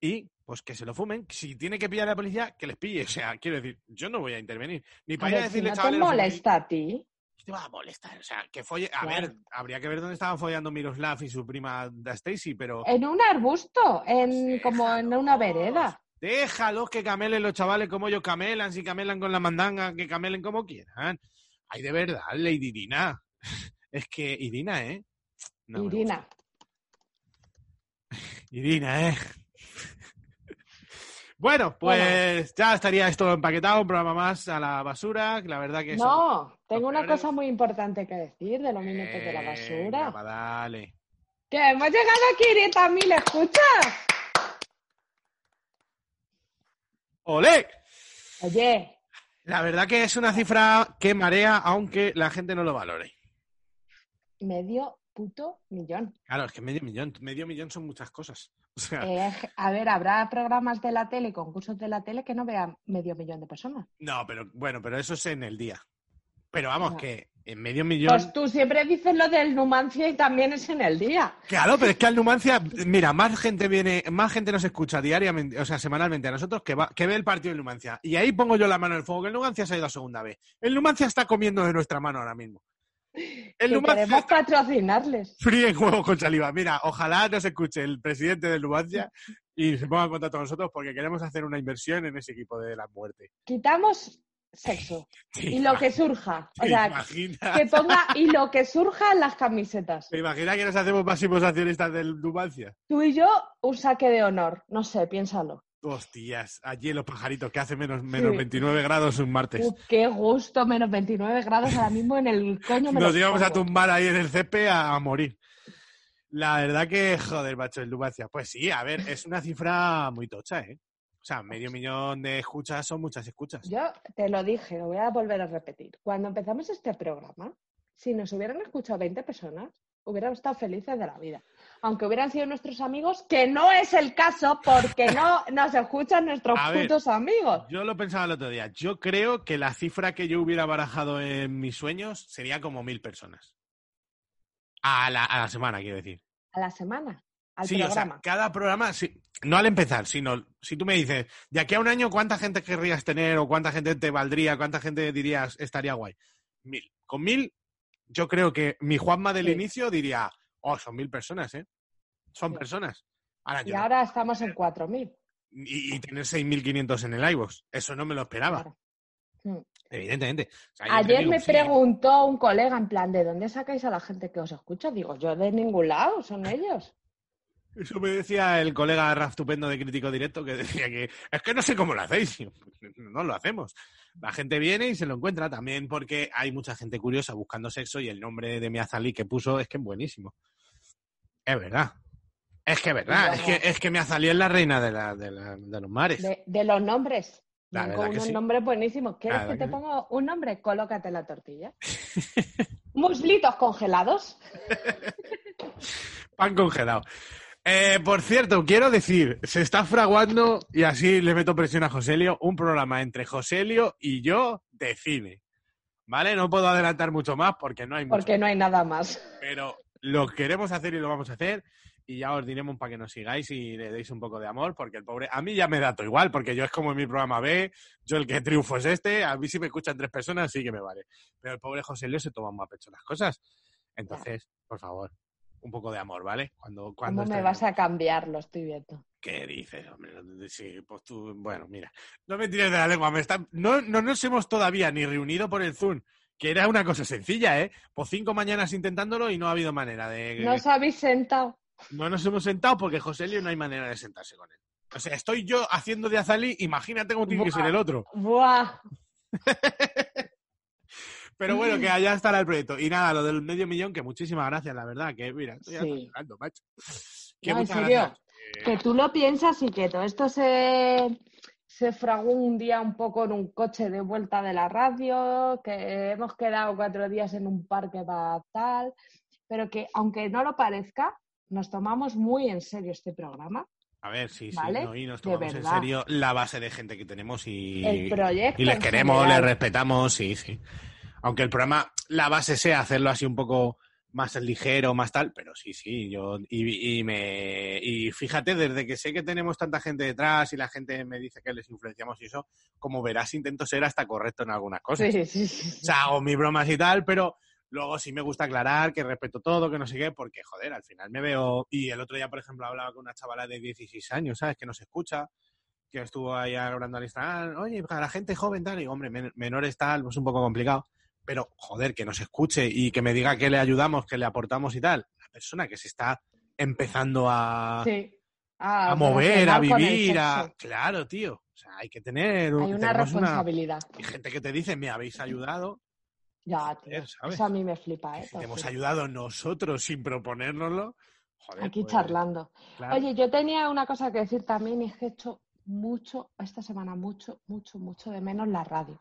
Y, pues que se lo fumen. Si tiene que pillar a la policía, que les pille. O sea, quiero decir, yo no voy a intervenir. Ni para ir a si decirle, no te chavales, no fuméis". molesta a ti, ¿Qué te va a molestar? O sea, que folle. A Claro. ver, habría que ver dónde estaban follando Miroslav y su prima Stacy, pero. en un arbusto, en como en una vereda. Déjalos que camelen los chavales como ellos camelan, si camelan con la mandanga, que camelen como quieran. Ay, de verdad, Lady Irina. Es que Irina, ¿eh? No Irina. Irina, ¿eh? Bueno, pues ya estaría esto empaquetado, un programa más a la basura. La verdad que. No, tengo una peores. cosa muy importante que decir de los minutos de la Venga, basura. va, dale. Que hemos llegado a 500.000 escuchas. ¡Olé! Oye, La verdad que es una cifra que marea, aunque la gente no lo valore. medio puto millón. Claro, es que medio millón, medio millón son muchas cosas. O sea, Eh, a ver, habrá programas de la tele, concursos de la tele que no vean medio millón de personas. no, pero bueno, pero eso es en el día. Pero vamos, que en medio millón. Pues tú siempre dices lo del Numancia y también es en el día. Claro, pero es que al Numancia, mira, más gente viene, más gente nos escucha diariamente, o sea, semanalmente a nosotros que, va, que ve el partido del Numancia. Y ahí pongo yo la mano en el fuego, que el Numancia se ha ido a segunda vez. El Numancia está comiendo de nuestra mano ahora mismo. El Numancia queremos patrocinarles. frío en huevos con saliva. Mira, ojalá nos escuche el presidente del Numancia y se ponga en contacto con nosotros porque queremos hacer una inversión en ese equipo de la muerte. Quitamos sexo y lo que surja. O ¿Te sea, imaginas? que ponga y lo que surja en las camisetas. ¿Te imaginas que nos hacemos máximos accionistas del Numancia? Tú y yo, un saque de honor. No sé, piénsalo. Hostias, allí en los pajaritos, que hace menos, menos Sí. 29 grados un martes. Uh, qué gusto, menos 29 grados ahora mismo en el coño. me Nos íbamos a tumbar ahí en el césped a, a morir. La verdad que, joder, macho, el Numancia. Pues sí, a ver, es una cifra muy tocha, ¿eh? O sea, medio millón de escuchas son muchas escuchas. Yo te lo dije, lo voy a volver a repetir. Cuando empezamos este programa, si nos hubieran escuchado 20 personas, hubiéramos estado felices de la vida. Aunque hubieran sido nuestros amigos, que no es el caso porque no nos escuchan nuestros A ver. putos amigos. Yo lo pensaba el otro día. Yo creo que la cifra que yo hubiera barajado en mis sueños sería como mil personas. A la, a la semana, quiero decir. A la semana, al sí, o programa. sea, cada programa, sí, no al empezar, sino si tú me dices, de aquí a un año, ¿cuánta gente querrías tener o cuánta gente te valdría, cuánta gente dirías estaría guay? Mil. Con mil, yo creo que mi Juanma del Sí. inicio diría, oh, son mil personas, ¿eh? Son Sí. personas. Ahora y no- ahora estamos en 4.000. y, y tener 6.500 en el iVoox. Eso no me lo esperaba, Claro. Mm. evidentemente. O sea, Ayer digo, me sí, preguntó un colega en plan, ¿de dónde sacáis a la gente que os escucha? Digo, yo de ningún lado, son ellos. Eso me decía el colega Raf Tupendo de Crítico Directo, que decía que es que no sé cómo lo hacéis. "Pues, No lo hacemos. La gente viene y se lo encuentra también porque hay mucha gente curiosa buscando sexo y el nombre de Miazali que puso es que es buenísimo. Es verdad. Es que es verdad. Es que, es que Miazali es la reina de, la- de la- de los mares. De, de los nombres. Que unos sí. nombres buenísimos. ¿Quieres que te que ponga un nombre? Colócate la tortilla. Muslitos congelados. Pan congelado. Eh, por cierto, quiero decir, se está fraguando, y así le meto presión a Joselio, un programa entre Joselio y yo de cine. ¿Vale? No puedo adelantar mucho más porque no hay mucho. Porque no hay nada más. Pero lo queremos hacer y lo vamos a hacer. Y ya os diremos para que nos sigáis y le deis un poco de amor, porque el pobre, a mí ya me da todo igual, porque yo es como en mi programa B, yo el que triunfo es este, a mí si me escuchan tres personas sí que me vale. Pero el pobre José Leo se toma más pecho las cosas. Entonces, por favor, un poco de amor, ¿vale? Cuando, cuando ¿Cómo me vas a cambiar? Lo estoy viendo. ¿Qué dices, hombre? Sí, pues tú, bueno, mira, no me tires de la lengua, me están, no, no nos hemos todavía ni reunido por el Zoom, que era una cosa sencilla, ¿eh? Por cinco mañanas intentándolo y no ha habido manera de... ¿No os habéis sentado? No nos hemos sentado porque José Leo no hay manera de sentarse con él. O sea, estoy yo haciendo de Azalí, imagínate cómo tiene que ser el otro. ¡Buah! Pero bueno, que allá estará el proyecto. Y nada, lo del medio millón, que muchísimas gracias, la verdad, que mira, estoy Sí. llorando, macho. Que No, en serio, gracias. Que tú lo piensas y que todo esto se, se fraguó un día un poco en un coche de vuelta de la radio, que hemos quedado cuatro días en un parque para tal, pero que aunque no lo parezca, nos tomamos muy en serio este programa, A ver, sí, sí, ¿Vale? no, y nos tomamos en serio la base de gente que tenemos y, el proyecto. y les queremos, general. les respetamos, sí, sí. Aunque el programa, la base sea hacerlo así un poco más ligero, más tal, pero sí, sí, yo, y, y me, y fíjate, desde que sé que tenemos tanta gente detrás y la gente me dice que les influenciamos y eso, como verás, intento ser hasta correcto en algunas cosas. Sí, sí, sí, sí. O sea, hago mis bromas y tal, pero luego sí me gusta aclarar que respeto todo, que no sé qué, porque, joder, al final me veo... Y el otro día, por ejemplo, hablaba con una chavala de 16 años, ¿sabes? Que nos escucha, que estuvo ahí hablando al Instagram, oye, para la gente joven tal, y hombre, men- menores tal, pues un poco complicado, pero, joder, que nos escuche y que me diga que le ayudamos, que le aportamos y tal. La persona que se está empezando a, Sí. Ah, a mover, a vivir, a... Claro, tío. O sea, hay que tener... Hay una responsabilidad. Y gente que te dice, me habéis ayudado, Ya, tío. Eso a mí me flipa, ¿eh? si Te hemos ayudado nosotros sin proponérnoslo, joder, Aquí pues, charlando. claro. Oye, yo tenía una cosa que decir también y es que he hecho mucho, esta semana mucho, mucho, mucho de menos la radio.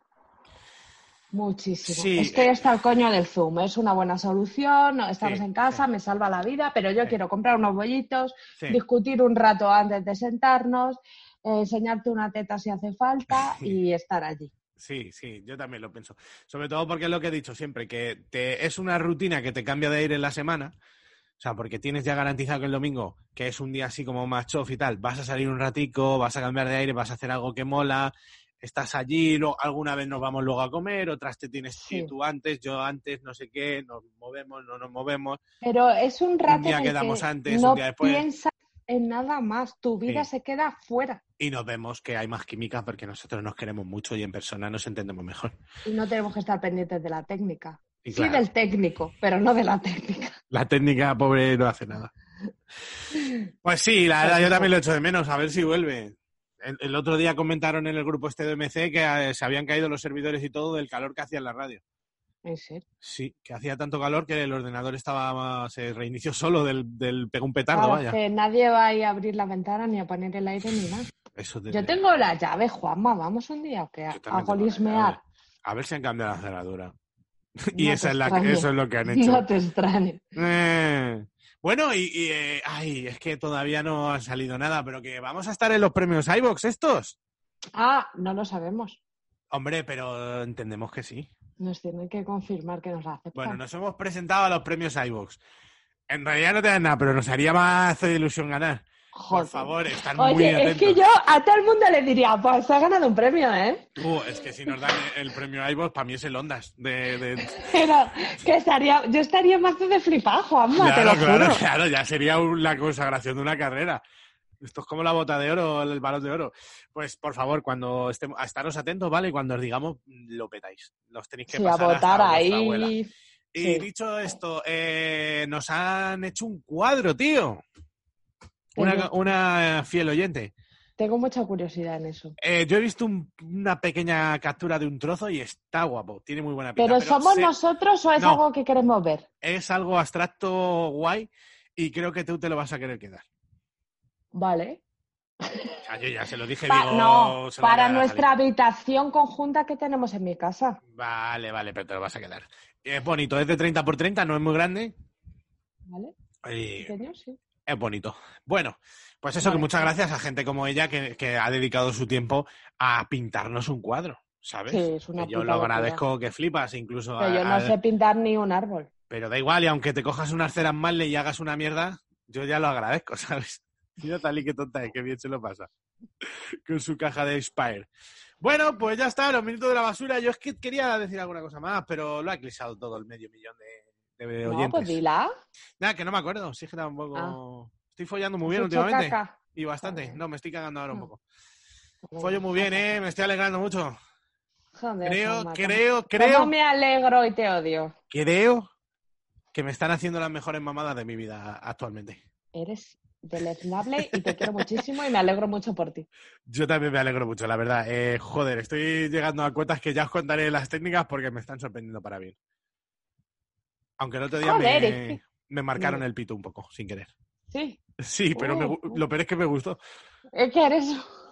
Muchísimo. Sí. Estoy hasta el coño del Zoom. Es una buena solución, estamos Sí, en casa, sí. me salva la vida, pero yo quiero comprar unos bollitos, discutir un rato antes de sentarnos, eh, enseñarte una teta si hace falta y estar allí. Sí, sí, yo también lo pienso. Sobre todo porque es lo que he dicho siempre, que te, es una rutina que te cambia de aire en la semana. O sea, porque tienes ya garantizado que el domingo, que es un día así como más chof y tal, vas a salir un ratico, vas a cambiar de aire, vas a hacer algo que mola, estás allí, luego, alguna vez nos vamos luego a comer, otras te tienes Sí. tú antes, yo antes, no sé qué, nos movemos, no nos movemos. Pero es un rato día en el quedamos que antes, no un día después. piensas en nada más, tu vida Sí. se queda fuera Y nos vemos que hay más química porque nosotros nos queremos mucho y en persona nos entendemos mejor. y no tenemos que estar pendientes de la técnica. Y Sí, claro, del técnico, pero no de la técnica. la técnica pobre no hace nada. Pues sí, la verdad yo también lo echo de menos, a ver si vuelve. El, el otro día comentaron en el grupo este de MC que eh, se habían caído los servidores y todo del calor que hacía en la radio. En serio. Sí, que hacía tanto calor que el ordenador estaba se reinició solo del, del pegó un petardo, Claro, vaya. que nadie va a ir a abrir la ventana ni a poner el aire ni nada. Eso Yo tengo la llave, Juanma, vamos un día A golismear. A ver si han cambiado la cerradura. y No te esa es la que- extrañe. eso es lo que han hecho. No te extrañes. Eh, Bueno, y, y, eh, ay, es que todavía no ha salido nada, pero que vamos a estar en los premios iVox estos. Ah, no lo sabemos. Hombre, pero entendemos que sí. Nos tienen que confirmar que nos aceptan. Bueno, nos hemos presentado a los premios iVox. En realidad no te dan nada, pero nos haría más ilusión ganar. Por favor, están muy Oye, atentos. es que yo a todo el mundo le diría, pues ha ganado un premio, ¿eh? Uh, es que si nos dan el premio iVox, para mí es el Ondas. De, de- Pero que estaría, yo estaría más de flipar, Juanma, te lo Claro, claro, juro. claro, ya sería la consagración de una carrera. Esto es como la bota de oro, el balón de oro. Pues por favor, cuando estemos, a estaros atentos, ¿vale? Y cuando os digamos, lo petáis. Los tenéis que Sí, a pasar hasta votar abuela. ahí. Y sí. dicho esto, eh, nos han hecho un cuadro, tío. Una, fiel oyente. Tengo mucha curiosidad en eso. Eh, yo he visto un- una pequeña captura de un trozo y está guapo. Tiene muy buena pinta. ¿Pero, somos nosotros o es No. algo que queremos ver? Es algo abstracto, guay, y creo que tú te lo vas a querer quedar. Vale. Sea, yo ya se lo dije, Pa- digo, no, se lo para nuestra habitación conjunta que tenemos en mi casa. Vale, vale, pero te lo vas a quedar. Es bonito, es de 30 por 30, no es muy grande. ¿Vale? y Pequeño, sí. Es bonito. Bueno, pues eso, que muchas gracias a gente como ella que, que ha dedicado su tiempo a pintarnos un cuadro, ¿sabes? Sí, es una Que yo lo agradezco que flipas, incluso Pero a- yo no a- sé pintar ni un árbol. Pero da igual, y aunque te cojas unas ceras mal y hagas una mierda, yo ya lo agradezco, ¿sabes? Mira tal y qué tonta es, qué bien se lo pasa. Con su caja de Spire. Bueno, pues ya está, los minutos de la basura. Yo es que quería decir alguna cosa más, pero lo ha eclipsado todo el medio millón de, de No, oyentes. pues dila. Nada, que no me acuerdo. Sí, que tampoco. Ah. Estoy follando muy bien últimamente. caca. Y bastante. No, me estoy cagando ahora un Mm. poco. Follo muy bien, ¿eh? Me estoy alegrando mucho. Joder, Creo, creo, ¿cómo- creo, ¿Cómo me alegro y te odio? creo que me están haciendo las mejores mamadas de mi vida actualmente. Eres deleznable y te quiero muchísimo y me alegro mucho por ti. Yo también me alegro mucho, la verdad. Eh, joder, estoy llegando a cuotas que ya os contaré las técnicas porque me están sorprendiendo para bien. Aunque el otro día me, me marcaron el pito un poco, sin querer. Sí, Sí, pero me Uh, uh. lo peor es que me gustó. es que eres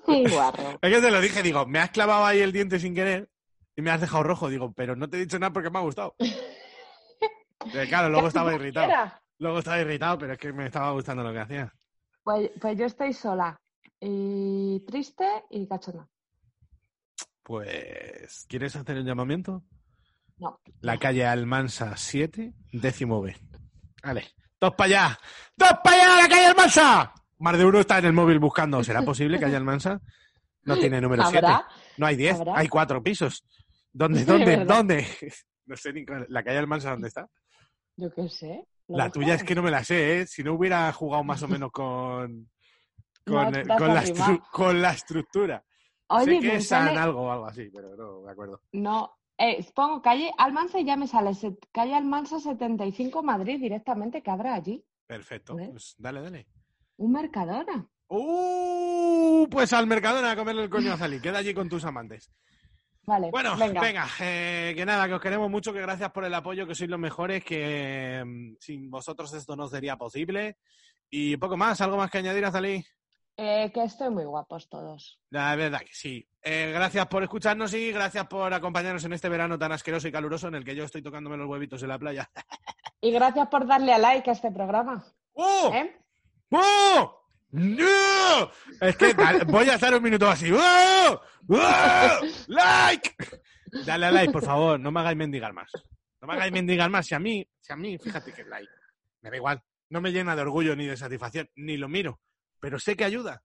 un guarro. Es que te lo dije, digo, me has clavado ahí el diente sin querer y me has dejado rojo. Digo, pero no te he dicho nada porque me ha gustado. Eh, claro, luego estaba irritado. Era. Luego estaba irritado, pero es que me estaba gustando lo que hacía. Pues, pues yo estoy sola y triste y cachona. Pues, ¿quieres hacer el llamamiento? No. La calle Almansa 7, décimo B. Vale. ¡Dos para allá! ¡Dos para allá, la calle Almansa! Más de uno está en el móvil buscando. ¿Será posible calle Almansa? No tiene número 7. ¿Habrá? No hay 10, ¿Habrá? hay cuatro pisos. ¿Dónde, De dónde, dónde? No sé ni cuál- la calle Almansa dónde está. Yo qué sé. ¿Lo La tuya es que no me la sé, ¿eh? Si no hubiera jugado más o menos con, con, No, eh, das con, la, estru- con la estructura. Oye, sé que es sale- algo o algo así, pero no me acuerdo. No, eh, pongo calle Almansa y ya me sale set- calle Almansa 75 Madrid directamente, que habrá allí? Perfecto. Pues dale, dale. Un Mercadona. ¡Uh! Pues al Mercadona a comerle el coño a Zali. Queda allí con tus amantes. Vale, Bueno, venga, venga. eh, que nada, que os queremos mucho, que gracias por el apoyo, que sois los mejores, que mm, sin vosotros esto no sería posible. Y poco más, algo más que añadir a Zali. Eh, que estoy muy guapos todos. La verdad que sí. Eh, gracias por escucharnos y gracias por acompañarnos en este verano tan asqueroso y caluroso en el que yo estoy tocándome los huevitos en la playa. Y gracias por darle a like a este programa. ¡Oh! ¿eh? ¡Oh! ¡No! Es que voy a estar un minuto así. ¡Oh! ¡Oh! ¡Like! Dale a like, por favor. No me hagáis mendigar más. No me hagáis mendigar más. Si a mí, si a mí, fíjate que like. Me da igual. No me llena de orgullo ni de satisfacción, ni lo miro. Pero sé que ayuda.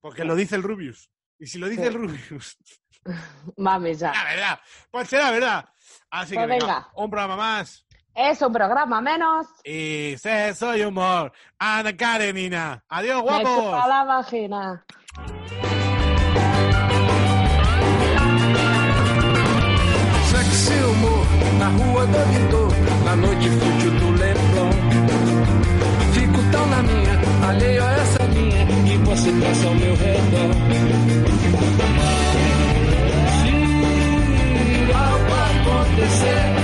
Porque lo dice el Rubius. Y si lo dice Sí. el Rubius, Mami, ya. la verdad. Pues será verdad. Así que Pues venga, venga. un programa más. Es un programa menos. Y sexo y humor. Ana Karenina. Adiós, Me guapos. la vagina. Sexy humor na rua do Vitor, na noite que passa ao meu redor. Se algo acontecer,